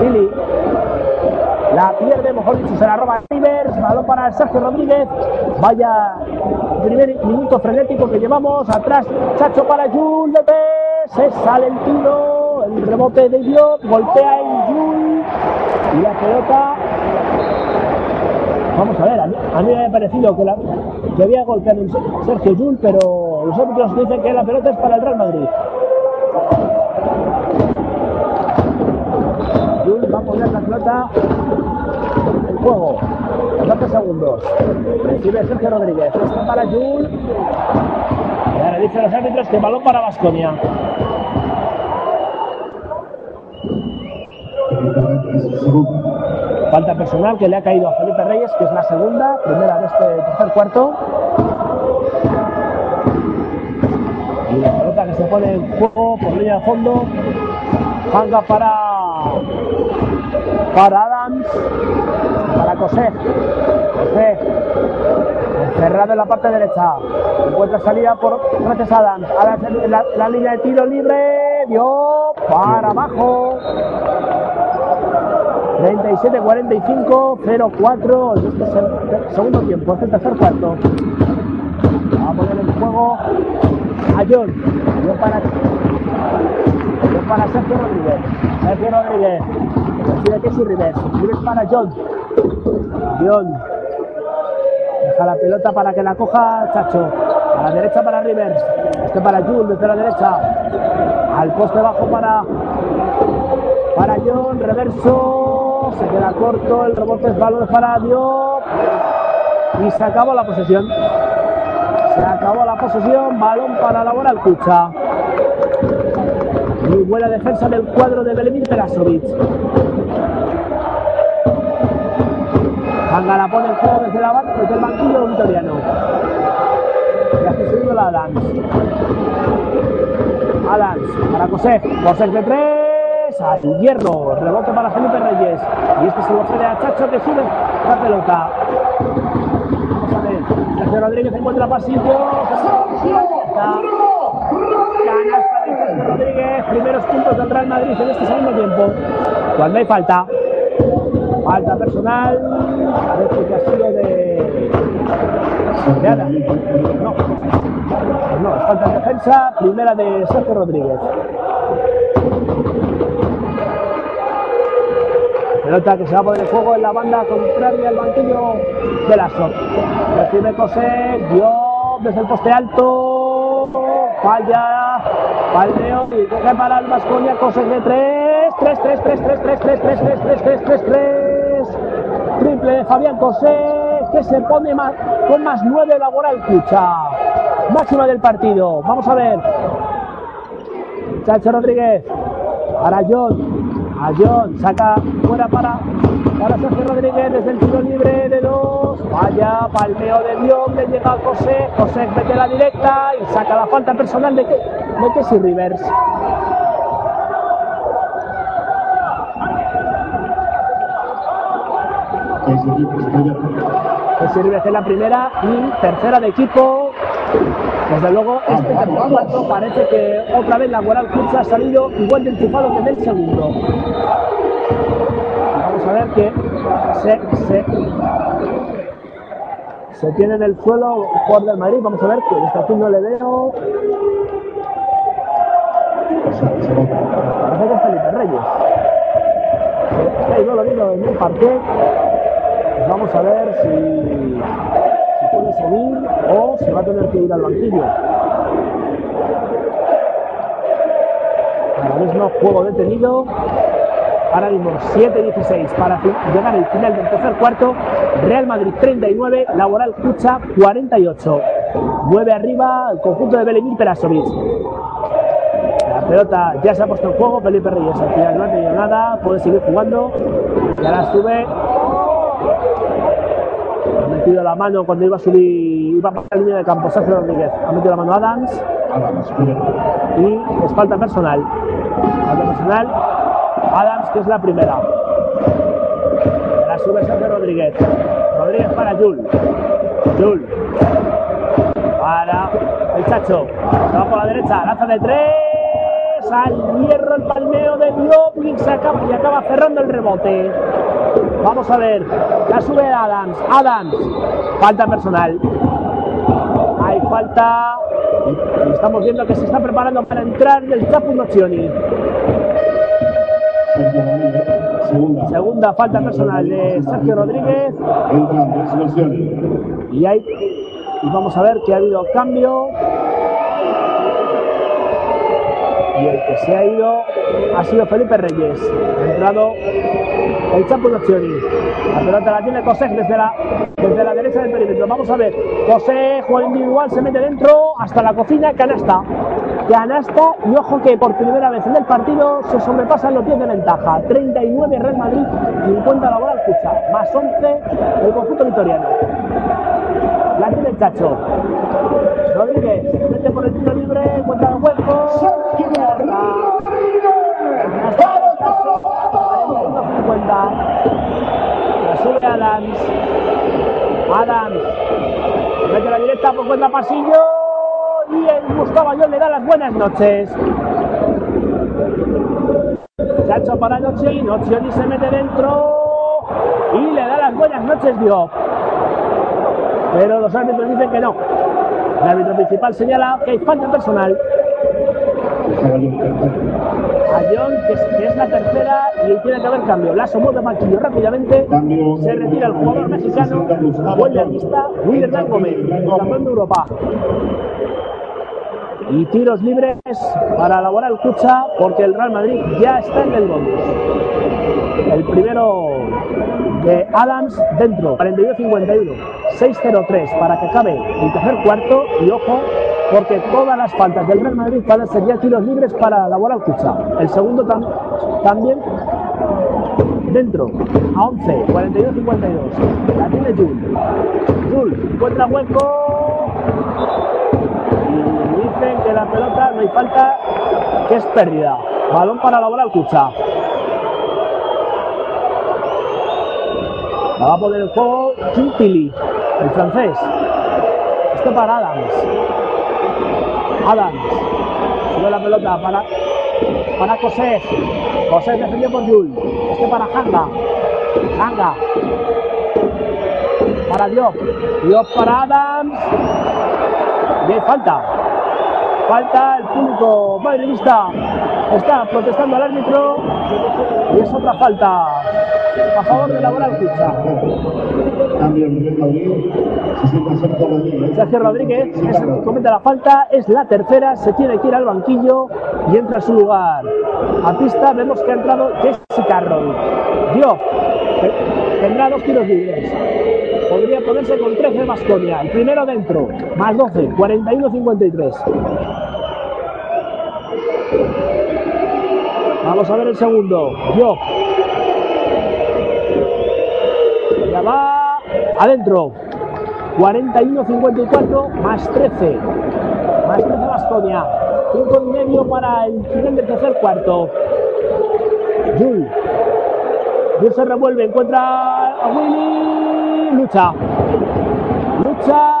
A: Tili. La pierde, mejor dicho, se la roba Rivers. Balón para Sergio Rodríguez. Vaya primer minuto frenético que llevamos. Atrás, Chacho para Jul de Se sale el tiro. El rebote de Diop. Golpea en Jul. Y la pelota. Vamos a ver, a mí, me ha parecido que, la, que había golpeado Sergio Jul, pero los árbitros dicen que la pelota es para el Real Madrid. A poner la pelota en juego. 12 segundos. Recibe Sergio Rodríguez. Está para Jul. Ahora dicen los árbitros que balón para Vasconia. Falta personal que le ha caído a Felipe Reyes, que es la segunda, primera de este tercer cuarto. Y la pelota que se pone en juego por línea de fondo. Hanga para, para Adams. Para Cosé. Cosé. Cerrado en la parte derecha. Encuentra salida por a Adams. Adams en la, la línea de tiro libre. Dio para abajo. 37-45, 0-4 en este se- segundo tiempo, este tercer cuarto. Va a poner en juego a John. John para, para Sergio Rodríguez. Sergio Rodríguez. Kessi Rivers. Rivers para John. John. Deja la pelota para que la coja Chacho. A la derecha para Rivers. Este para Jules desde la derecha. Al poste bajo para para John, reverso, se queda corto, el rebote es balón para Diop y se acabó la posesión. Se acabó la posesión, balón para la Laboral Cucha. Muy buena defensa del cuadro de Belemir Perasovic. Hanga la pone en juego desde, la, desde el banquillo vitoriano. Y hace segundo la Adams. Adams para José. José de tres. Al hierro. Rebote para Felipe Reyes. Y este se lo cede a Chacho que sube la pelota. Vamos a ver. Sergio Rodríguez encuentra pasillo. Canasta Rodríguez. Primeros puntos del Real Madrid en este segundo tiempo. Cuando hay falta. Falta personal. Parece que ha sido de. de. No. No, falta de defensa. Primera de Sergio Rodríguez. Pelota que se va a poner en juego en la banda contraria al banquillo de la SOT. Recibe Cosé, dio desde el poste alto, falla, faldeo y deja para el Vasconia, Cosé de 3, 3, 3, 3, 3, 3, 3, 3, 3, 3, 3, 3, 3, triple Fabián José, que se pone más, con más nueve laboral Cucha. Máxima del partido. Vamos a ver. Chacho Rodríguez. Para John. A John. Saca fuera para, para Sergio Rodríguez desde el tiro libre de dos. Vaya, palmeo de Dios. Le llega a José. José mete la directa y saca la falta personal de, de Kessie Rivers. Que sirve hacer la primera y tercera de equipo. Desde luego, este campeonato parece que otra vez la Guaral Cruz ha salido igual de enchufado que en el segundo. Vamos a ver que se, se, se tiene en el suelo el jugador del Madrid. Vamos a ver que desde aquí no le veo. Parece que es Felipe Reyes. Está ahí, no lo vino en el parque. Vamos a ver si, puede seguir o se va a tener que ir al banquillo. Ahora mismo juego detenido. Ahora mismo 7-16 para llegar al final del tercer cuarto. Real Madrid 39, Laboral Cucha 48. 9 arriba el conjunto de Belemir Perasovic. La pelota ya se ha puesto en juego. Felipe Reyes al final no ha tenido nada. Puede seguir jugando. Y ahora sube metido la mano cuando iba a subir, iba a pasar la línea de campo Sergio Rodríguez. Ha metido la mano Adams. Y es falta personal. Falta personal. Adams, que es la primera. La sube Sergio Rodríguez. Rodríguez para Jul. Jul. Para el Chacho. Se va por la derecha. Lanza de tres. Al hierro el palmeo de Diop y, se acaba, y acaba cerrando el rebote. Vamos a ver. La sube Adams. Adams. Falta personal. Hay falta. Y estamos viendo que se está preparando para entrar el Chapu Nocioni. Segunda falta personal de Sergio Rodríguez. Y hay. Y vamos a ver que ha habido cambio. Y el que se ha ido ha sido Felipe Reyes. Ha entrado el Chapo Nocioni. La pelota la tiene Cosé desde la, desde la derecha del perímetro. Vamos a ver. José juega individual, se mete dentro hasta la cocina, canasta. Canasta y ojo que por primera vez en el partido se sobrepasan los 10 de ventaja. 39 Real Madrid, 50 Laboral Cucha, más 11 el conjunto vitoriano. La tiene el Chacho. Rodríguez, mete por el tiro libre, cuenta el hueco. La sube Adams. Adams. Mete la directa por cuenta pasillo. Y el Gustavo Ayón le da las buenas noches. Chacho para Nocioni. Nocioni se mete dentro. Y le da las buenas noches Diop. Pero los árbitros dicen que no. El árbitro principal señala que hay falta personal. John, que es, que es, la tercera y tiene que haber cambio. Lazo mueve banquillo rápidamente. Se retira el jugador mexicano. Vuelve a pista William Gómez, campeón de Europa. Y tiros libres para elaborar el Cucha porque el Real Madrid ya está en el bonus. El primero de Adams dentro, 42-51, 6-0-3 para que acabe el tercer cuarto y ojo porque todas las faltas del Real Madrid van a tiros libres para elaborar Cucha. El segundo tam también dentro, a 11, 42-52. La tiene Jul. Jul encuentra hueco y dicen que la pelota no hay falta, que es pérdida. Balón para elaborar Cucha. La va a poner el juego Quintili, el francés. Esto para Adams. Adams. Sube la pelota para, para José. José defendió por Jul. Este para Hanga. Hanga. Para Diop. Diop para Adams. Y falta. Falta el público madridista. Está protestando al árbitro. Y es otra falta. A favor de Laboral Cucha. Sergio Rodríguez es comete la falta, es la tercera, se tiene que ir al banquillo y entra a su lugar. A pista vemos que ha entrado Jessica Roll. Dio, tendrá dos tiros libres. Podría ponerse con 13 Vasconia. El primero dentro, más 12, 41-53. Vamos a ver el segundo. Yo. Va adentro. 41-54 más 13. Más 13 Vasconia. 5 y medio para el final del tercer cuarto. Jul. Jul se revuelve, encuentra a Willy. Lucha. Lucha.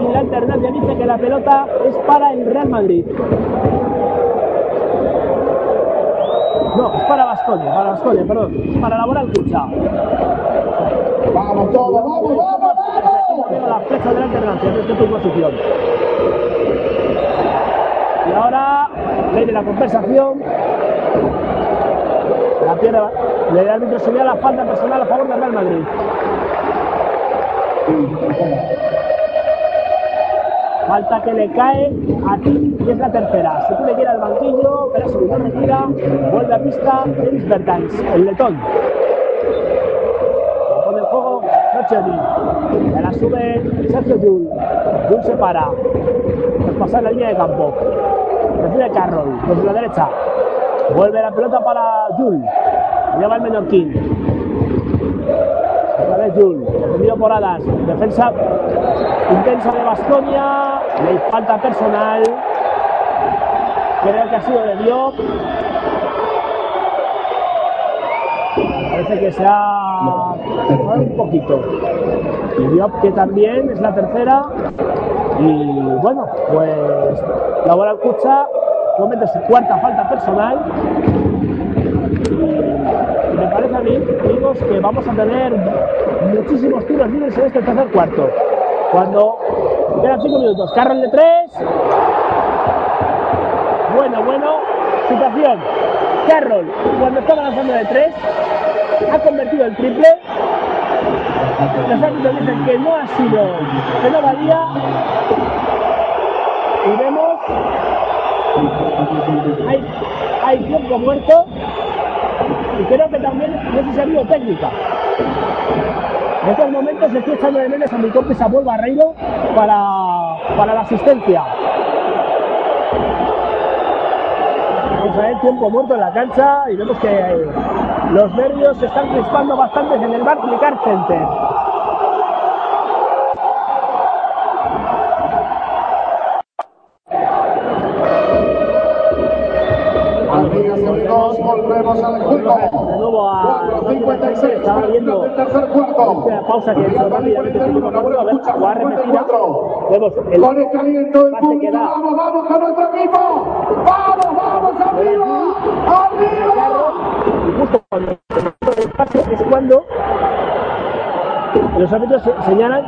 A: Y la alternancia dice que la pelota es para el Real Madrid. No, es para Vasconia, para Vasconia, perdón. Para Laboral Cucha.
B: Vamos todos, vamos, vamos, vamos.
A: La flecha de la alternancia desde tu posición. Y ahora, de la compensación. La pierde, le da el árbitro señala falta personal a favor del Real Madrid. Falta que le cae a ti y es la tercera. Se tiene que ir al banquillo, pero si no retira, vuelve a pista Dennis Bertans, el letón. Se la sube Sergio Jul. Jul se para. Tras pasar la línea de campo. Recibe Carroll desde la derecha. Vuelve la pelota para Jul. Lleva el menorquín. Otra vez Jul, defendido por Adas. Defensa intensa de Bastonia. Le falta personal. Creo que ha sido de Diop. Parece que se ha un poquito. Y Diop que también es la tercera. Y bueno, pues la bola Cucha comete su cuarta falta personal. Y me parece a mí, amigos, que vamos a tener muchísimos tiros libres en este tercer cuarto. Cuando quedan cinco minutos, Carroll de tres. Bueno, bueno, situación. Carroll, cuando estaba lanzando de tres, ha convertido el triple. Los árbitros dicen que no ha sido, que no valía. Y vemos, hay, hay tiempo muerto. Y creo que también no sé si ha habido técnica. En estos momentos estoy echando de menos a mi compi Samuel Barreiro para, para la asistencia. Vamos a tiempo muerto en la cancha y vemos que los nervios se están crispando bastante en el Barclaycard Center.
B: Amigas y amigos, volvemos al juego.
A: De nuevo a 56, estaba viendo
B: tercer cuarto.
A: esta pausa que hecho rápidamente este último cuarto, a ver, jugar repetida. Vemos el
B: el el
A: pase que da
B: Vamos, vamos con nuestro equipo. Vamos, vamos, arriba. Arriba.
A: y justo cuando el pase es cuando los árbitros se- señalan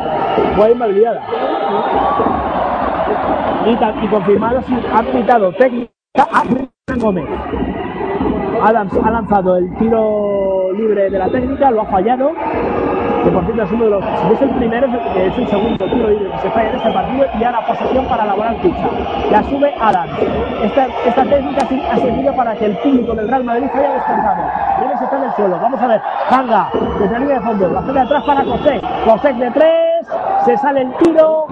A: jugada invalidada. Y, y confirmado si ha pitado técnica a Gómez. Adams ha lanzado el tiro libre de la técnica, lo ha fallado. Que por cierto es uno de los. Si es el primero, es el- segundo tiro libre que se falla en este partido. Y ahora posesión para elaborar ficha. La sube Adams. Esta, esta técnica ha servido para que el público del Real Madrid haya descansado. Neves está en el suelo. Vamos a ver. Hanga, desde línea de fondo. La de atrás para Cosec. Cosec de tres. Se sale el tiro.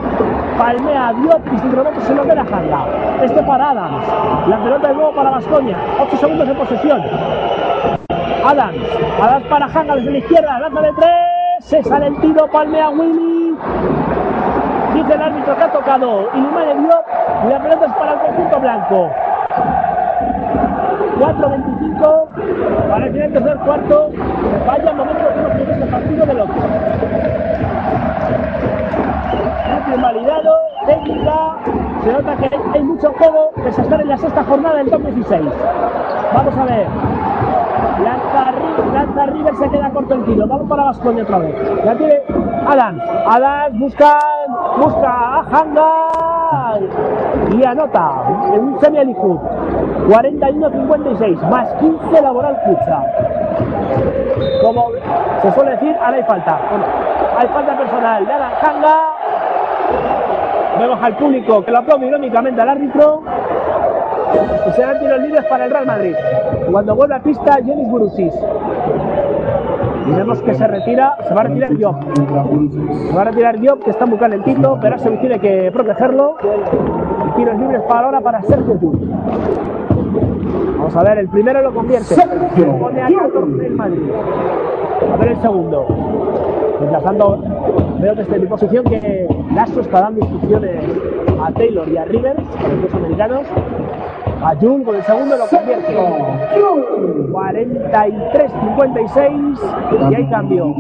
A: Palmea a Diop y sin rebote se lo queda Hanga. Este para Adams. La pelota de nuevo para Vascoña. 8 segundos de posesión. Adams. Adams para Hanga desde la izquierda. Lanza de tres. Se sale el tiro. Palmea Willy. Dice el árbitro que ha tocado Ilumane Diop. Y la pelota es para el conjunto blanco. 4-25 para el final del tercer cuarto. Vaya momento que hemos tenido este partido de locos. Triple invalidado, técnica. Se nota que hay, mucho juego pese a estar en la sexta jornada del top 16. Vamos a ver. Lanza, lanza River, se queda corto el tiro. Vamos para Vascoña otra vez. Ya tiene Adams. Adams busca, busca a Hanga y anota en un semi 41-56, más 15 laboral Cucha. como se suele decir, ahora hay falta. Bueno, hay falta personal de Alan Hanga. Vemos al público que lo aplaude irónicamente al árbitro. Y serán tiros libres para el Real Madrid. Cuando vuelve a pista, Jenis Burusis. Y vemos que se retira, se va a retirar Job. Se va a retirar Job, que está muy calentito, pero se tiene que protegerlo. Tiros libres para ahora para Sergio Llull. Vamos a ver, el primero lo convierte. Pone a 14 el Madrid. A ver el segundo. Tanto, veo desde mi posición que Lasso está dando instrucciones a Taylor y a Rivers, los dos americanos. A Jul con el segundo lo convierte. 43-56 y hay cambio.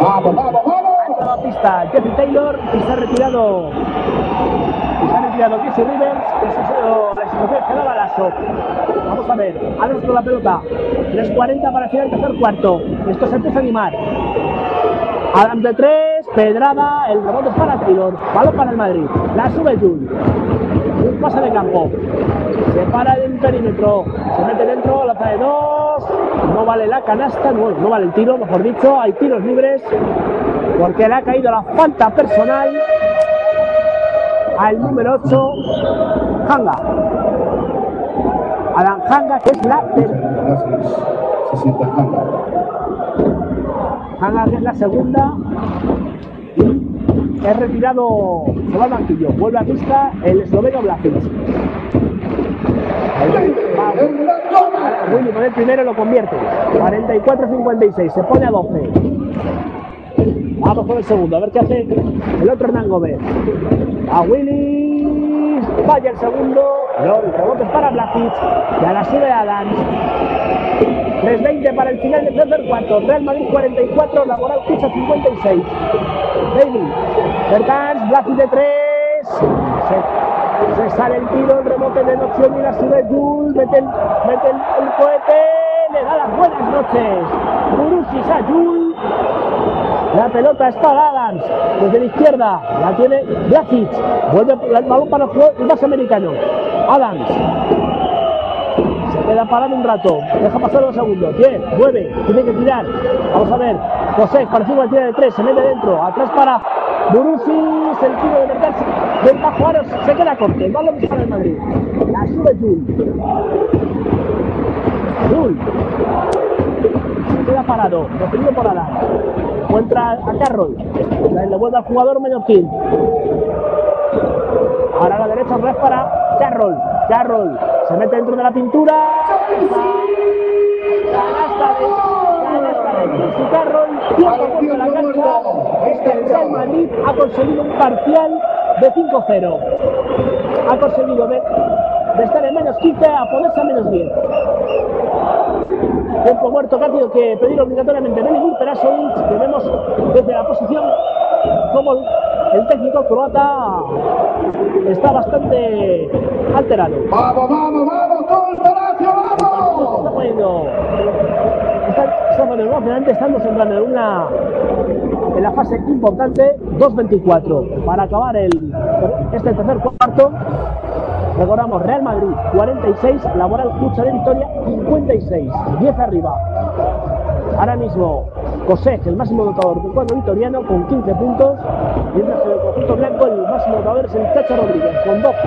B: Vamos, vamos, vamos.
A: Ha pista Jeffrey Taylor y se ha retirado. Y se ha retirado Jesse Rivers, que es la situación que daba Lasso. Vamos a ver, Adams con la pelota. 3.40 para final del tercer cuarto. Esto se empieza a animar. Adams de 3, Pedrada, el rebote para Taylor, balón para el Madrid. La sube Jul. Un pase de campo. Se para en el perímetro. Se mete dentro, la trae dos. No vale la canasta, no, no vale el tiro, mejor dicho. Hay tiros libres. Porque le ha caído la falta personal al número 8, Hanga. Alan Hanga, que es la
B: Hanga.
A: Que es la segunda. Y es retirado, se va al banquillo. Vuelve a pista el esloveno Vlasic. Willy con el primero lo convierte. 44-56, se pone a 12. Vamos con el segundo, a ver qué hace el otro Hernán Gómez. A Willy. Vaya el segundo. No, el rebote para Blasic. Y a la sube Adams. 3.20 para el final del tercer cuarto. Real Madrid 44, Laboral Pizza 56. David. Bertans, Blasic de 3. Se, se sale el tiro, el rebote de noche y la sube Jules. Mete, el, mete el, cohete. Le da las buenas noches. Burusis a Jules. La pelota es para Adams. Desde la izquierda. La tiene Blasic. Vuelve el balón para el más americano. Adams. Se queda parado un rato. Deja pasar dos segundos. 10, 9. Tiene que tirar. Vamos a ver. José, parecido al tiro de 3. Se mete dentro. Atrás para Burusis. El tiro de. Del bajo aro se queda corto. El balón para el Madrid. La sube Jul. Jul. Se queda parado. Defendido por Adams. Encuentra a Carroll. Le vuelve al jugador mallorquín. Ahora a la derecha otra vez para Carroll. Carroll se mete dentro de la pintura. Chris Carroll. Tiempo la cancha. El Real Madrid ha conseguido un parcial de 5-0. Ha conseguido de, de estar en menos 15 a ponerse a menos 10. Tiempo muerto que ha tenido que pedir obligatoriamente Benedict Perasovic, que vemos desde la posición como el, técnico croata está bastante alterado.
B: Vamos, vamos, vamos, el palacio, vamos.
A: Está poniendo. Está, está poniendo estamos entrando en una. En la fase importante, 2.24 para acabar el, este tercer cuarto. Recordamos, Real Madrid 46, Laboral Cucha de Victoria 56, 10 arriba. Ahora mismo Cosec, el máximo dotador del cuadro vitoriano, con 15 puntos, mientras en el conjunto blanco el máximo dotador es el Chacho Rodríguez, con 12.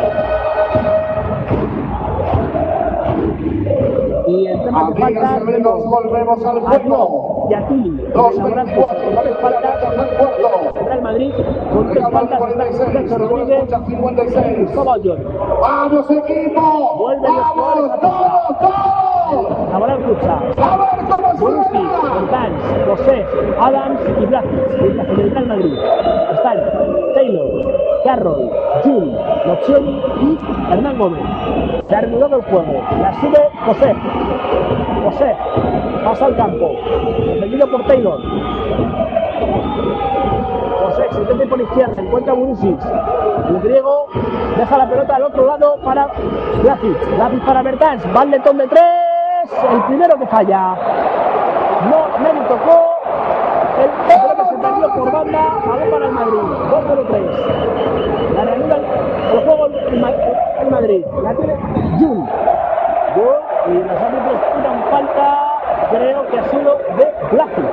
A: Y el tema que
B: Amigas
A: falta,
B: volvemos al juego.
A: Y Atili,
B: Dos
A: Laboral Cucha, con tres faltas, Real Madrid, con tres faltas, está el Chacho Rodríguez, y Gustavo Ayón.
B: ¡Vamos, equipo!
A: Vuelven los
B: ¡Vamos, todos, todos!
A: Laboral Cucha.
B: ¡A ver cómo suena!
A: José, Adams y en el Real Madrid están Taylor, Carroll, Jul, Lochioni y Hernán Gómez. Se ha reanudado el juego. La sube José. José pasa al campo. Defendido por Taylor. José se mete por izquierda. Encuentra a Burusic. El griego deja la pelota al otro lado para Blasic. Blasic para Bertans. Va al letón de tres. El primero que falla. No, no tocó. El pelota se perdió por banda. Balón para el Madrid. 2-0-3. La reanuda el, juego el, Ma- el Madrid. La tiene Jun. Jun y los árbitros tiran falta, creo que ha sido de Blakic.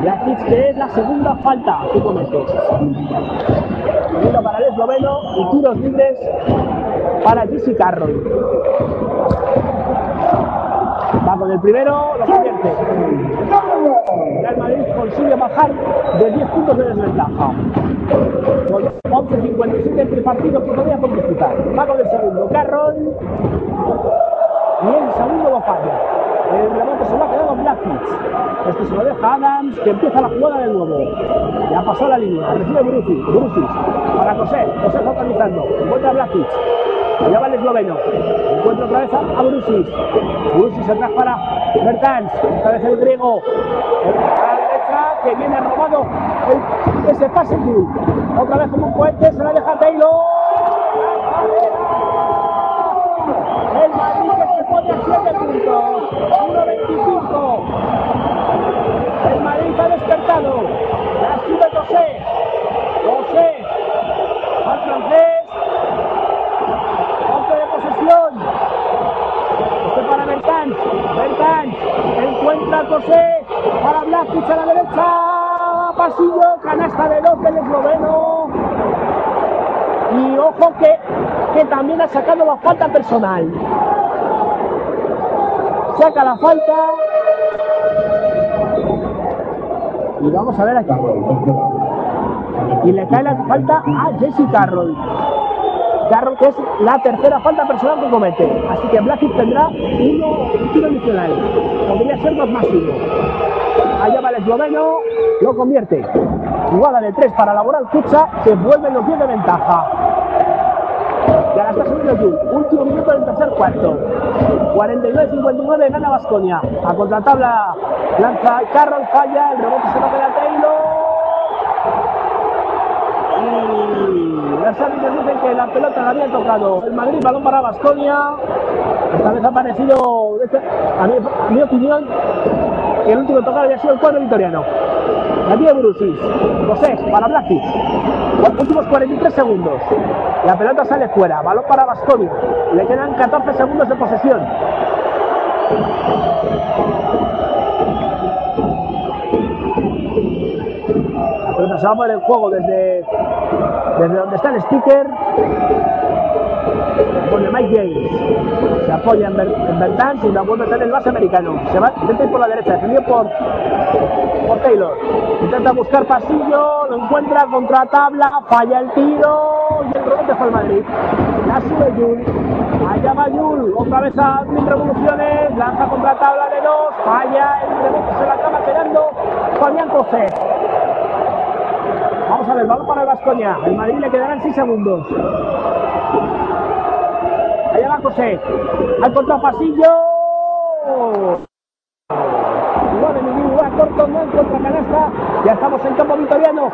A: Blakic que es la segunda falta que comete. Segundo para el esloveno y tiros libres para Jesse Carroll. Va con el primero, lo convierte. Real Madrid consigue bajar de 10 puntos de desventaja. 11.57 entre partidos que podía por disputar. El segundo, Carroll. Y el segundo lo falla. El rebote se lo ha quedado Blackfish. Este se lo deja Adams, que empieza la jugada de nuevo. Ya pasó la línea, recibe Brusis, Brusis para José, José organizando, encuentra a Blackfish. Allá va el esloveno. Encuentra otra vez a, Brusis. Brusis atrás para Bertans. Esta vez el griego. Que viene robado el, ese pase. Otra vez como un cohete se la deja Taylor. El Madrid que se pone a 7 puntos. 1.25. también ha sacado la falta personal. Saca la falta. Y vamos a ver aquí. Y le cae la falta a Jesse Carroll. Carroll que es la tercera falta personal que comete. Así que Blakic tendrá uno, un tiro adicional. Podría ser dos más uno. Allá va el esloveno, lo convierte. Jugada de tres para Laboral Kucha, que vuelven los 10 de ventaja. Y ahora está subiendo Jul. Último minuto del tercer cuarto. 49-59 gana Vasconia. A contratabla lanza Carroll, falla, el rebote se lo queda Taylor. Y los árbitros dicen que la pelota la había tocado el Madrid, balón para Vasconia. Esta vez ha parecido, a mi, a mi opinión, que el último tocado había sido el cuadro vitoriano. La tiene Brusis. José, para Blakic. Últimos 43 segundos. La pelota sale fuera. Balón para Vasconia. Le quedan 14 segundos de posesión. La pelota se va por el juego desde, desde donde está el sticker. Pone Mike James. Se apoya en, Ber en y la vuelve a el base americano. Se va, intenta por la derecha, defendido por, por Taylor. Intenta buscar pasillo, lo encuentra contra tabla, falla el tiro y el rebote fue el Madrid. La sube Jul. Allá va Jul, otra vez a mil revoluciones, lanza contra tabla de dos, falla, el rebote se la acaba quedando Fabián José. Vamos a ver, balón para el Vascoña. El Madrid le quedarán 6 segundos. José. Al contrapasillo. Igual de mi igual corto, no encuentra canasta. Ya estamos en campo vitoriano.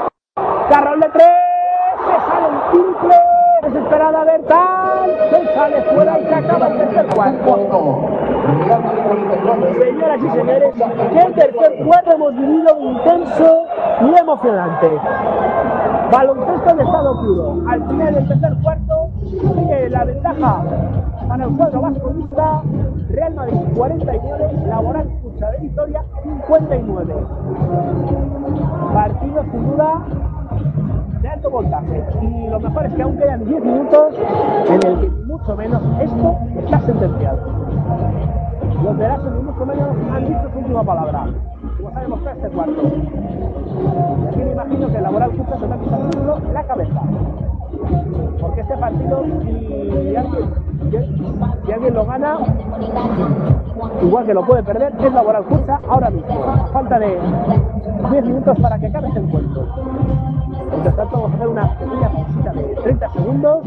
A: Carroll de tres. Se sale el triple. Desesperada Bertal. Se sale fuera y se acaba el tercer cuarto. Señoras y señores, qué tercer cuarto hemos vivido intenso y emocionante. Baloncesto en estado puro. Al final del tercer cuarto ventaja para el cuadro. Real Madrid 49, Laboral Escucha de Victoria 59. Partido sin duda de alto voltaje. Y lo mejor es que aún quedan 10 minutos en el que mucho menos esto está sentenciado. Los de Lazo ni mucho menos han dicho su última palabra. Como ha demostrado este cuarto. Aquí me imagino que el Laboral Cucha se está en la cabeza. Porque este partido, si alguien, si alguien lo gana, igual que lo puede perder, es Laboral Cucha ahora mismo. Falta de 10 minutos para que acabe este encuentro. Mientras tanto, vamos a hacer una pequeña pausita de 30 segundos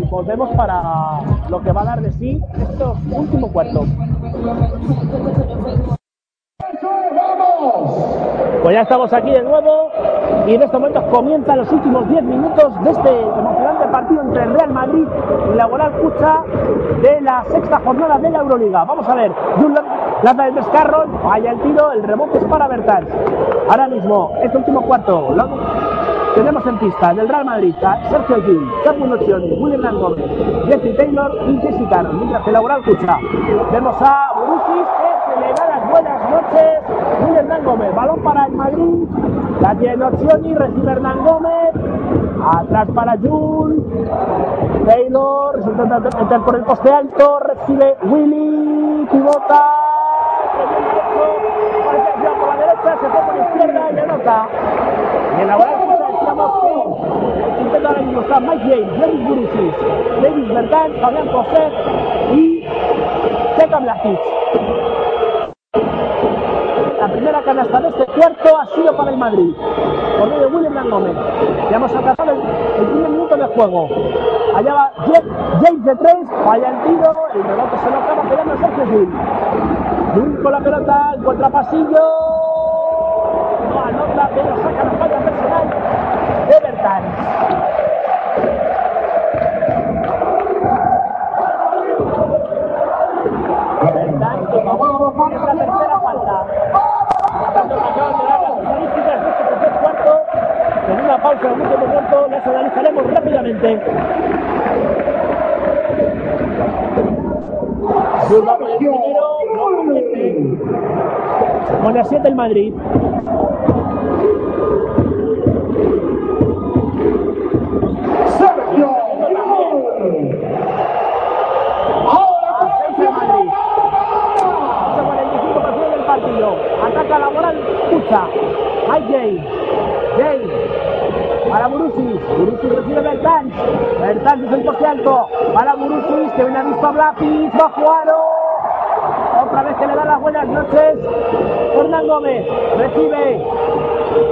A: y volvemos para lo que va a dar de sí estos últimos cuartos. Pues ya estamos aquí de nuevo y en estos momentos comienzan los últimos 10 minutos de este emocionante partido entre el Real Madrid y la Laboral Cucha de la sexta jornada de la Euroliga. Vamos a ver, Jun lanza el descarro, falla el tiro, el rebote es para Bertans. Ahora mismo, este último cuarto, tenemos en pista del Real Madrid a Sergio Gil, Capu Nocioni, William Gómez, Jesse Taylor y Jessica mientras que Laura escucha. Vemos a Burusis que se le da las buenas noches. William Gómez, balón para el Madrid. La tiene recibe Hernán Gómez. Atrás para Jul. Taylor intenta meter por el poste alto. Recibe Willy. Pivota. por la derecha, se fue por la izquierda y anota. Y en la intenta ahora mismo está Mike James, David Burusis, David Bertán, Fabián José y Teca Blasic. Primera canasta de este cuarto ha sido para el Madrid, por medio de William Gómez. Ya hemos alcanzado el, el primer minuto de juego. Allá va James de tres, falla el tiro, el rebote se lo acaba pegando Sergio Gil. Gil con la pelota, encuentra pasillo, no anota, pero saca la falla personal de Bertán. Con pausa de mucho momento, las analizaremos rápidamente. Zurda con el primero, no convierte. Pone a 7 el Madrid.
B: Sergio
A: A 6 el Madrid. 45% del partido. Ataca la moral, escucha. Hay James. James. Burusis recibe Bertán. Bertán es el poste alto. Para Burusis que viene a visto a Blapis. Va Juaro. Otra vez que le da las buenas noches. Hernán Gómez. Recibe.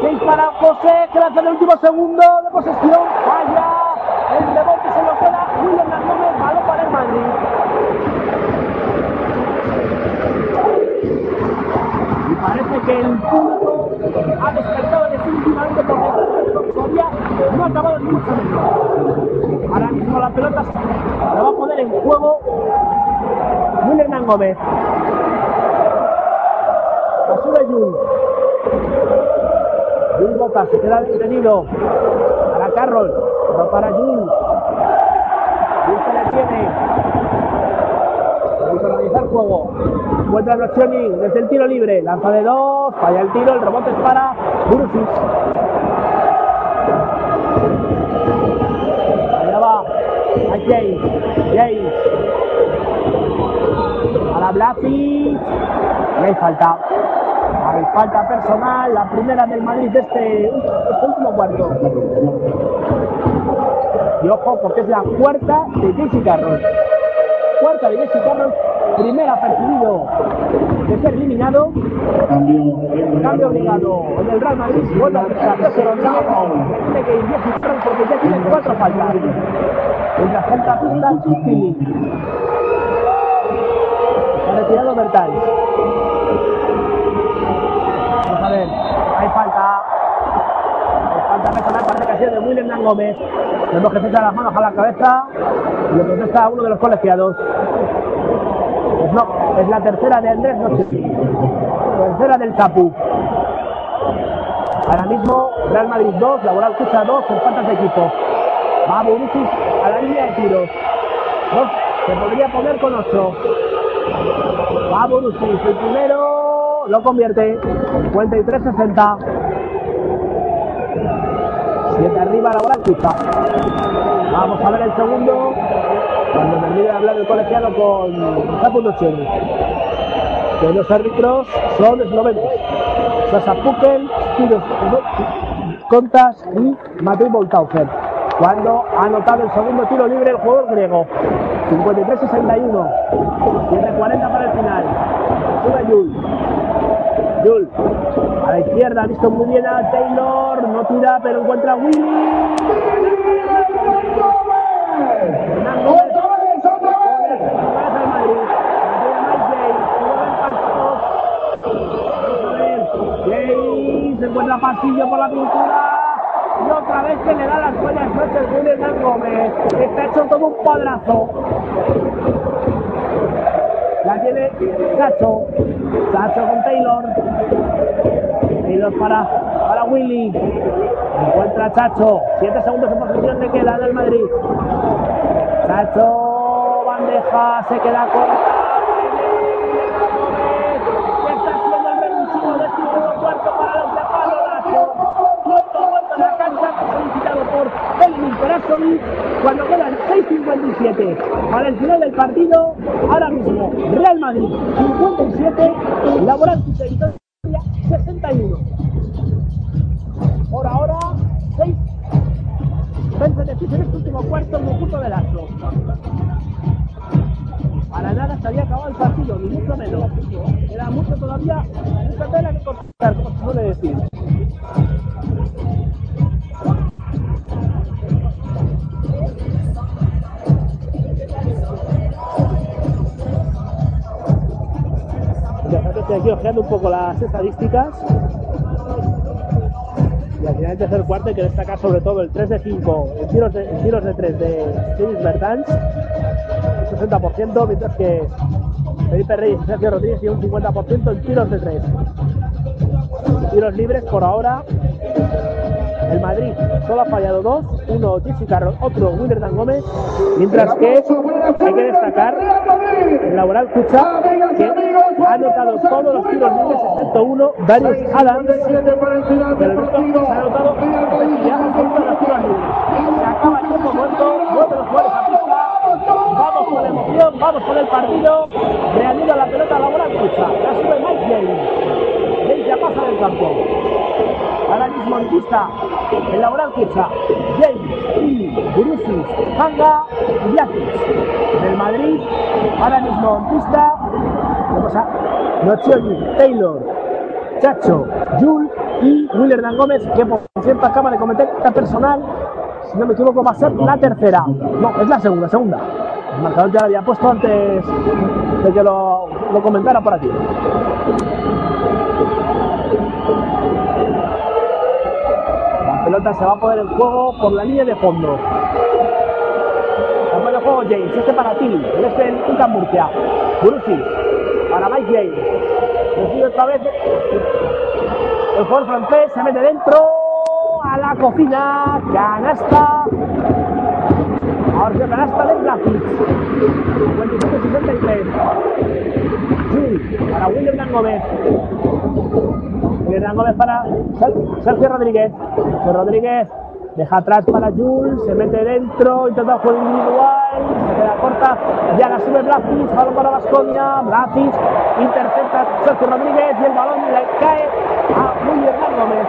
A: Seis para José. Que lanza en el último segundo de posesión. Falla. El rebote se lo queda. William Hernán Gómez. Balón para el Madrid. Y parece que el público ha despertado acabado ni mucho menos. Ahora mismo la pelota la va a poner en juego Will Hernán Gómez. La sube Jun. Jun Bota se queda detenido. Para Carroll. Para Jun. Jun se le tiene. A analizar juego. Encuentra Nocioni desde el tiro libre. Lanza de dos. Falla el tiro. El rebote es para Burusic. A James. James. A la Blasi. Y hay falta. Hay falta personal. La primera del Madrid de este, este último cuarto. Y ojo, porque es la cuarta de Jesse Carroll. Cuarta de Jesse Carroll. Primera percibido de ser eliminado. Cambio obligado en el Real Madrid. Vuelve a empezar Jesse Rodríguez. Tiene que ir Jesse Carroll porque ya tiene cuatro faltas. En la falta pista, Chistini. Ha retirado Bertal. Vamos a ver. Hay falta. Hay falta personal. Parece que ha sido de William Hernán Gómez. Vemos que se las manos a la cabeza. Y lo protesta uno de los colegiados. Pues no, es la tercera de Andrés Noche. Tercera del Chapu. Ahora mismo Real Madrid 2, Laboral Cucha 2, con faltas de equipo. Va la tiros. Se podría poner con 8. Va el primero lo convierte. 53-60. 7 arriba, Laboral Cucha. Vamos a ver el segundo. Cuando termine de hablar el colegiado con Capu Nocioni. Que los árbitros son eslovenos. Sasa Pukel, Spiros Contas y Matei Boltaufer. Cuando ha anotado el segundo tiro libre el jugador griego. 53-61. 7-40 para el final. Sube Yul. Yul. A la izquierda ha visto muy bien a Taylor. No tira, pero encuentra a Willy. Se encuentra pasillo por la pintura. Vez que le da las buenas noches William Hernán Gómez. Está hecho todo un cuadrazo. La tiene Sacho. Sacho con Taylor. Taylor para, para Willy. Encuentra Chacho. Siete segundos en posición de queda del Madrid. Chacho, bandeja, se queda corta. Por Elvin Perasoli. Cuando quedan 6.57 para el final del partido, ahora mismo Real Madrid 57, Laboral estadísticas. Y al final del tercer cuarto hay que destacar sobre todo el 3 de 5 en tiros de, en tiros de 3 de James Bertans, un 60%, mientras que Felipe Reyes y Sergio Rodríguez tienen un 50% en tiros de 3. Tiros libres por ahora. El Madrid solo ha fallado dos, uno Jessica Carroll, otro Willerdan Gómez, mientras que hay que destacar el laboral Cucha, que ha anotado todos los tiros libres excepto uno, Darius Adams, pero el resto se ha anotado. Ya. Se acaba el tiempo muerto, vuelven los jugadores a pista, vamos con la emoción, vamos con el partido, reanida la pelota laboral Cucha, la sube Mike James, James ya pasa del campo. Ahora mismo en pista, el laboral Cucha, James, Ili, Burusis, Hanga y Yakic. Del Madrid, ahora mismo en pista, tenemos a Nocioni, Taylor, Chacho, Jul y Willer Dan Gómez, que por cierto acaba de cometer esta personal, si no me equivoco, va a ser la tercera. No, es la segunda, segunda. El marcador ya lo había puesto antes de que lo, lo comentara por aquí. La pelota se va a poner en juego por la línea de fondo. En juego James, este para ti, el este en Murcia. Burusi, para Mike James. Otra vez el jugador francés, se mete dentro a la cocina, canasta. Ahora sí, canasta de Graphics. 57-63. Sí, para William Gómez. William Gómez para Sergio Rodríguez. Sergio Rodríguez deja atrás para Jules, se mete dentro, intenta juego individual, se queda corta, la sube Blasic, balón para Vasconia, Blasic intercepta Sergio Rodríguez y el balón le cae a William Dan Gómez.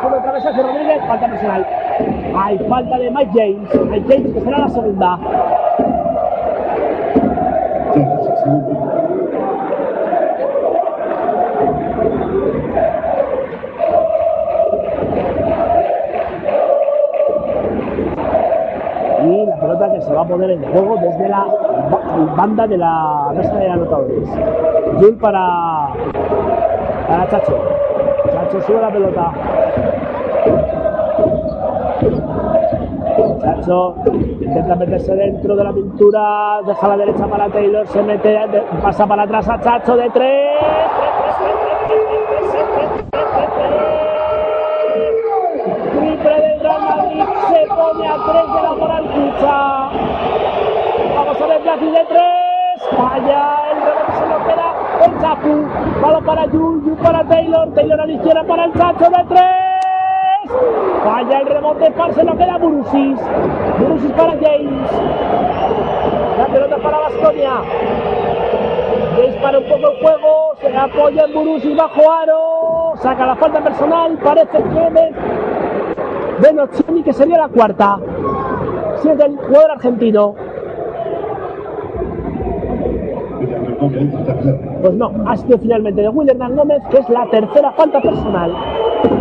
A: Sube otra vez Sergio Rodríguez, falta personal. Hay falta de Mike James, Mike James que será la segunda. A poner en juego desde la ba- banda de la mesa de anotadores. Jul para, para Chacho. Chacho sube la pelota. Chacho intenta meterse dentro de la pintura, deja la derecha para Taylor, se mete, de- pasa para atrás a Chacho de tres. Triple del Real Madrid, se pone a tres de la moral Blasi de tres, falla, el rebote se lo queda el Chapu. Balón para Yu, Yu para Taylor, Taylor a la izquierda para el Chacho de tres. Falla el rebote, par se lo queda Burusis. Burusis para James. La pelota para Vasconia. James para un poco el juego, se apoya en Burusis bajo aro, saca la falta personal, parece que de, de Nocioni que sería la cuarta. Siete el jugador argentino. Pues no, ha sido finalmente de William Gómez, que es la tercera falta personal.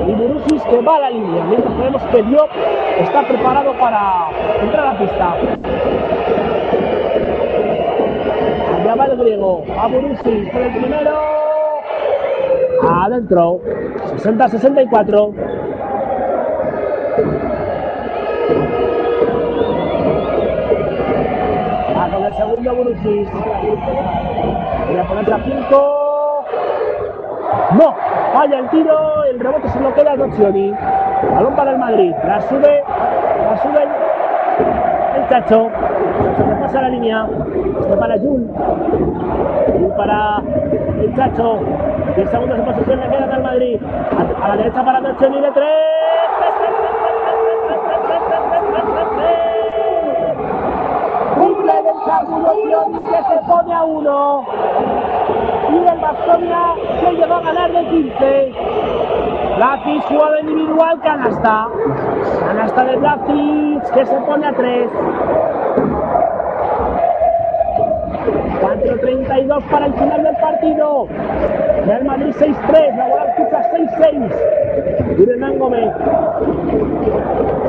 A: Y Burusis que va a la línea, mientras vemos que Diop está preparado para entrar a la pista. Ya va el griego, a Burusis por el primero. Adentro, 60-64. Segundo Burusis. Voy a ponerse a 5. No, falla el tiro, el rebote se lo queda Nocioni. Balón para el Madrid. La sube, la sube el, el Chacho. Se pasa la línea. Para Jul. Y para el Chacho. 10 segundos de posición le quedan al Madrid. A, a la derecha para Nocioni de 3. Que se pone a uno. Y el Bastonia que llegó a ganar de 15. Blakic jugada individual, canasta. Canasta de Blakic que se pone a 3. 4.32 para el final del partido. Real Madrid 6-3, la bola escucha 6-6. Y Hernán Gómez.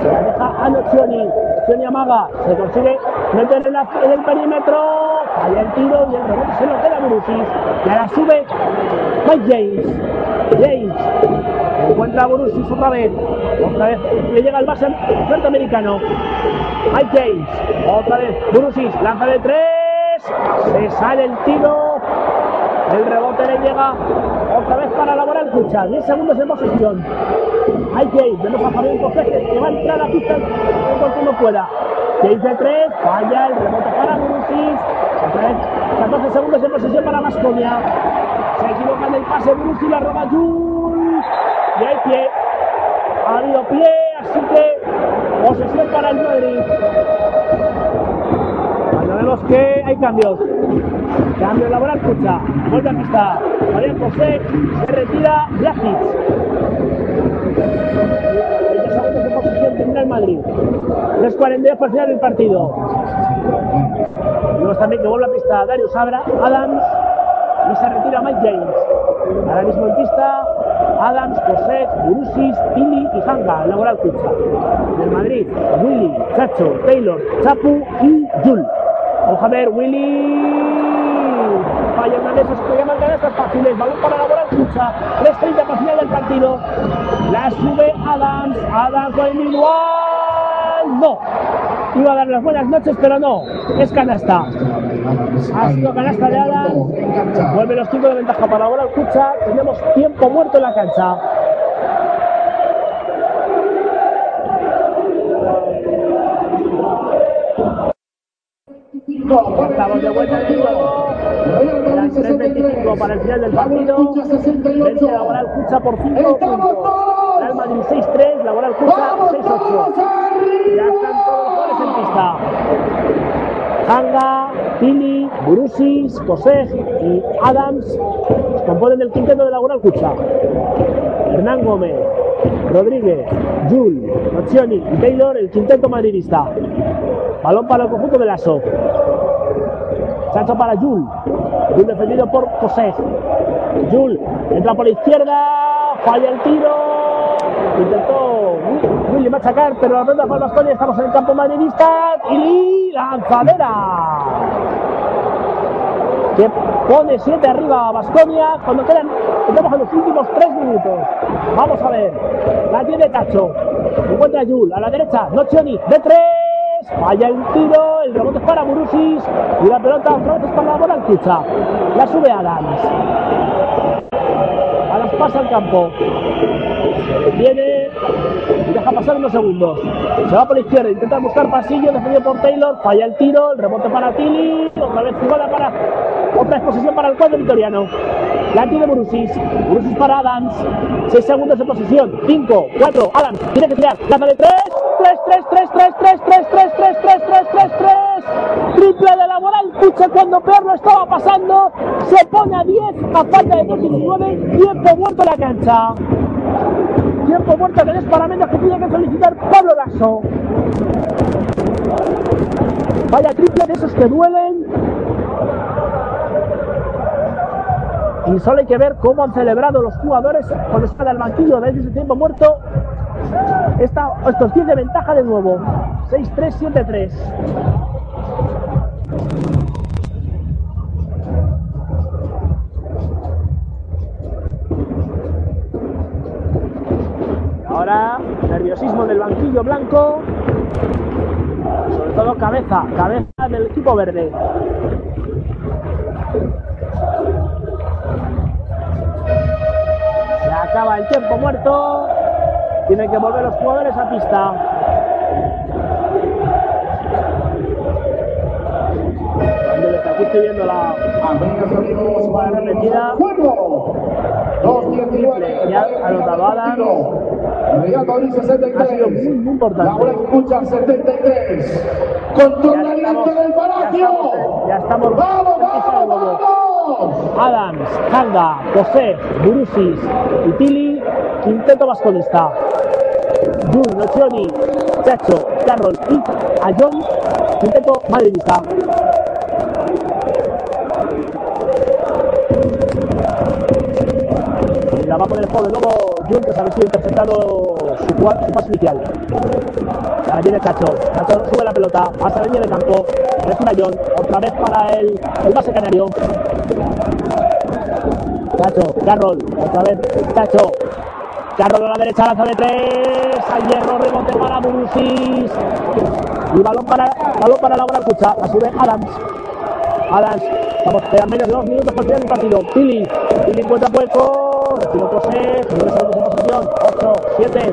A: Se la deja a Nocioni. Nocioni amaga. Se consigue en, la, en el perímetro. Falla el tiro y el rebote se lo queda Burusis. Y ahora sube Mike James. James. Encuentra a otra vez. Otra vez le llega el base norteamericano. Mike James. Otra vez Burusis. Lanza de tres. Se sale el tiro. El rebote le llega otra vez para la Moral Cucha. 10 segundos en posesión. Hay que vemos a Fabián Cosete que va a entrar a la pista en cuanto uno pueda. 6 de 3, falla el rebote para vez 14 segundos en posesión para Masconia. Se equivoca en el pase Burusis, la roba Jul. Y hay pie. Ha habido pie, así que posesión para el Madrid. Cuando vemos que hay cambios. Cambio laboral, escucha. Vuelve a pista. Marian José se retira Blakic. 20 segundos de posición tendrá el Madrid. 3.42 para el final del partido. Vemos también que vuelve a pista Darius Abra, Adams y se retira Mike James. Ahora mismo en pista Adams, José, Urusis, Pili y Hanga, laboral Cucha. Del Madrid, Willy, Chacho, Taylor, Chapu y Jul. Vamos a ver, Willy. Falla una de esas que llaman fáciles. Balón para la bola escucha. 3.30 para del partido. La sube Adams. Adams con individual. No. Iba a dar las buenas noches, pero no. Es canasta. Ha sido canasta de Adams. Vuelve los 5 de ventaja para la bola escucha. Tenemos tiempo muerto en la cancha. Estamos de vuelta. Eran 3.25 para el final del partido. Vence la Laboral Cucha por 5 puntos. Real Madrid 6-3, Laboral Cucha 6-8. Ya están todos los jugadores en pista. Hanga, Pili, Burusis, Kosej y Adams componen el quinteto de Laboral Cucha. Hernán Gómez, Rodríguez, Jul, Nocioni y Taylor, el quinteto madridista. Balón para el conjunto de Lasso. Chacho para Jul. Jul defendido por José. Jul entra por la izquierda. Falla el tiro. Intentó Willy machacar, pero la ronda para Bastonia. Estamos en el campo madridista. Y lanzadera. Que pone 7 arriba a Basconia cuando quedan, estamos en los últimos 3 minutos. Vamos a ver. La tiene Tacho. Encuentra a Jul. A la derecha, Nocioni. De 3. Falla el tiro, el rebote es para Burusis y la pelota otra vez es para Alcucha. La sube Adams. Adams pasa al campo. Viene y deja pasar unos segundos. Se va por la izquierda, intenta buscar pasillo, defendido por Taylor, falla el tiro, el rebote para Tilly, otra vez jugada para otra exposición para el cuadro vitoriano. La tiene Burusis, Burusis para Adams, 6 segundos de posición, 5, 4, Adams, tiene que tirar, lanza de 3, 3, 3, 3, 3, 3, 3, 3, 3, 3, 3, 3, 3, triple de la moral, Puche cuando peor lo estaba pasando, se pone a 10 a falta de 2.19, tiempo muerto en la cancha. Tiempo muerto que es para menos que tiene que solicitar Pablo Lasso. Vaya triple de esos que duelen. Y solo hay que ver cómo han celebrado los jugadores cuando están al banquillo desde ese tiempo muerto. Esta, estos 10 de ventaja de nuevo. 6-3, 7-3. Ahora, nerviosismo del banquillo blanco. Sobre todo cabeza, cabeza del equipo verde. Se acaba el tiempo muerto. Tienen que volver los jugadores a pista. Aquí estoy viendo la jugada repetida. Ya anotado Adams. Ha sido muy, muy importante.
B: Escucha 73. Controla el del Palacio.
A: Ya estamos.
B: ¡Vamos, vamos, vamos!
A: Adams, Kanga, José, Burusis y Tili, quinteto vasconista. Jun, Nocioni, Chacho, Carroll y Ayón, quinteto madridista. La va a poner el juego de nuevo Jun, que se ha sido interceptado su, su paso inicial. Ahora viene Chacho. Chacho sube la pelota, pasa la línea de campo. Es una John, otra vez para el, el base canario. Chacho, Carroll, otra vez Chacho. Carroll a la derecha, lanza de tres. Al hierro, rebote para Burusis. Y balón para, balón para Laura Cucha. La sube Adams. Adams. Vamos, quedan menos de dos minutos para el partido. Pili. Pili encuentra hueco. Recibe José. Señores, en posición. 8, 7.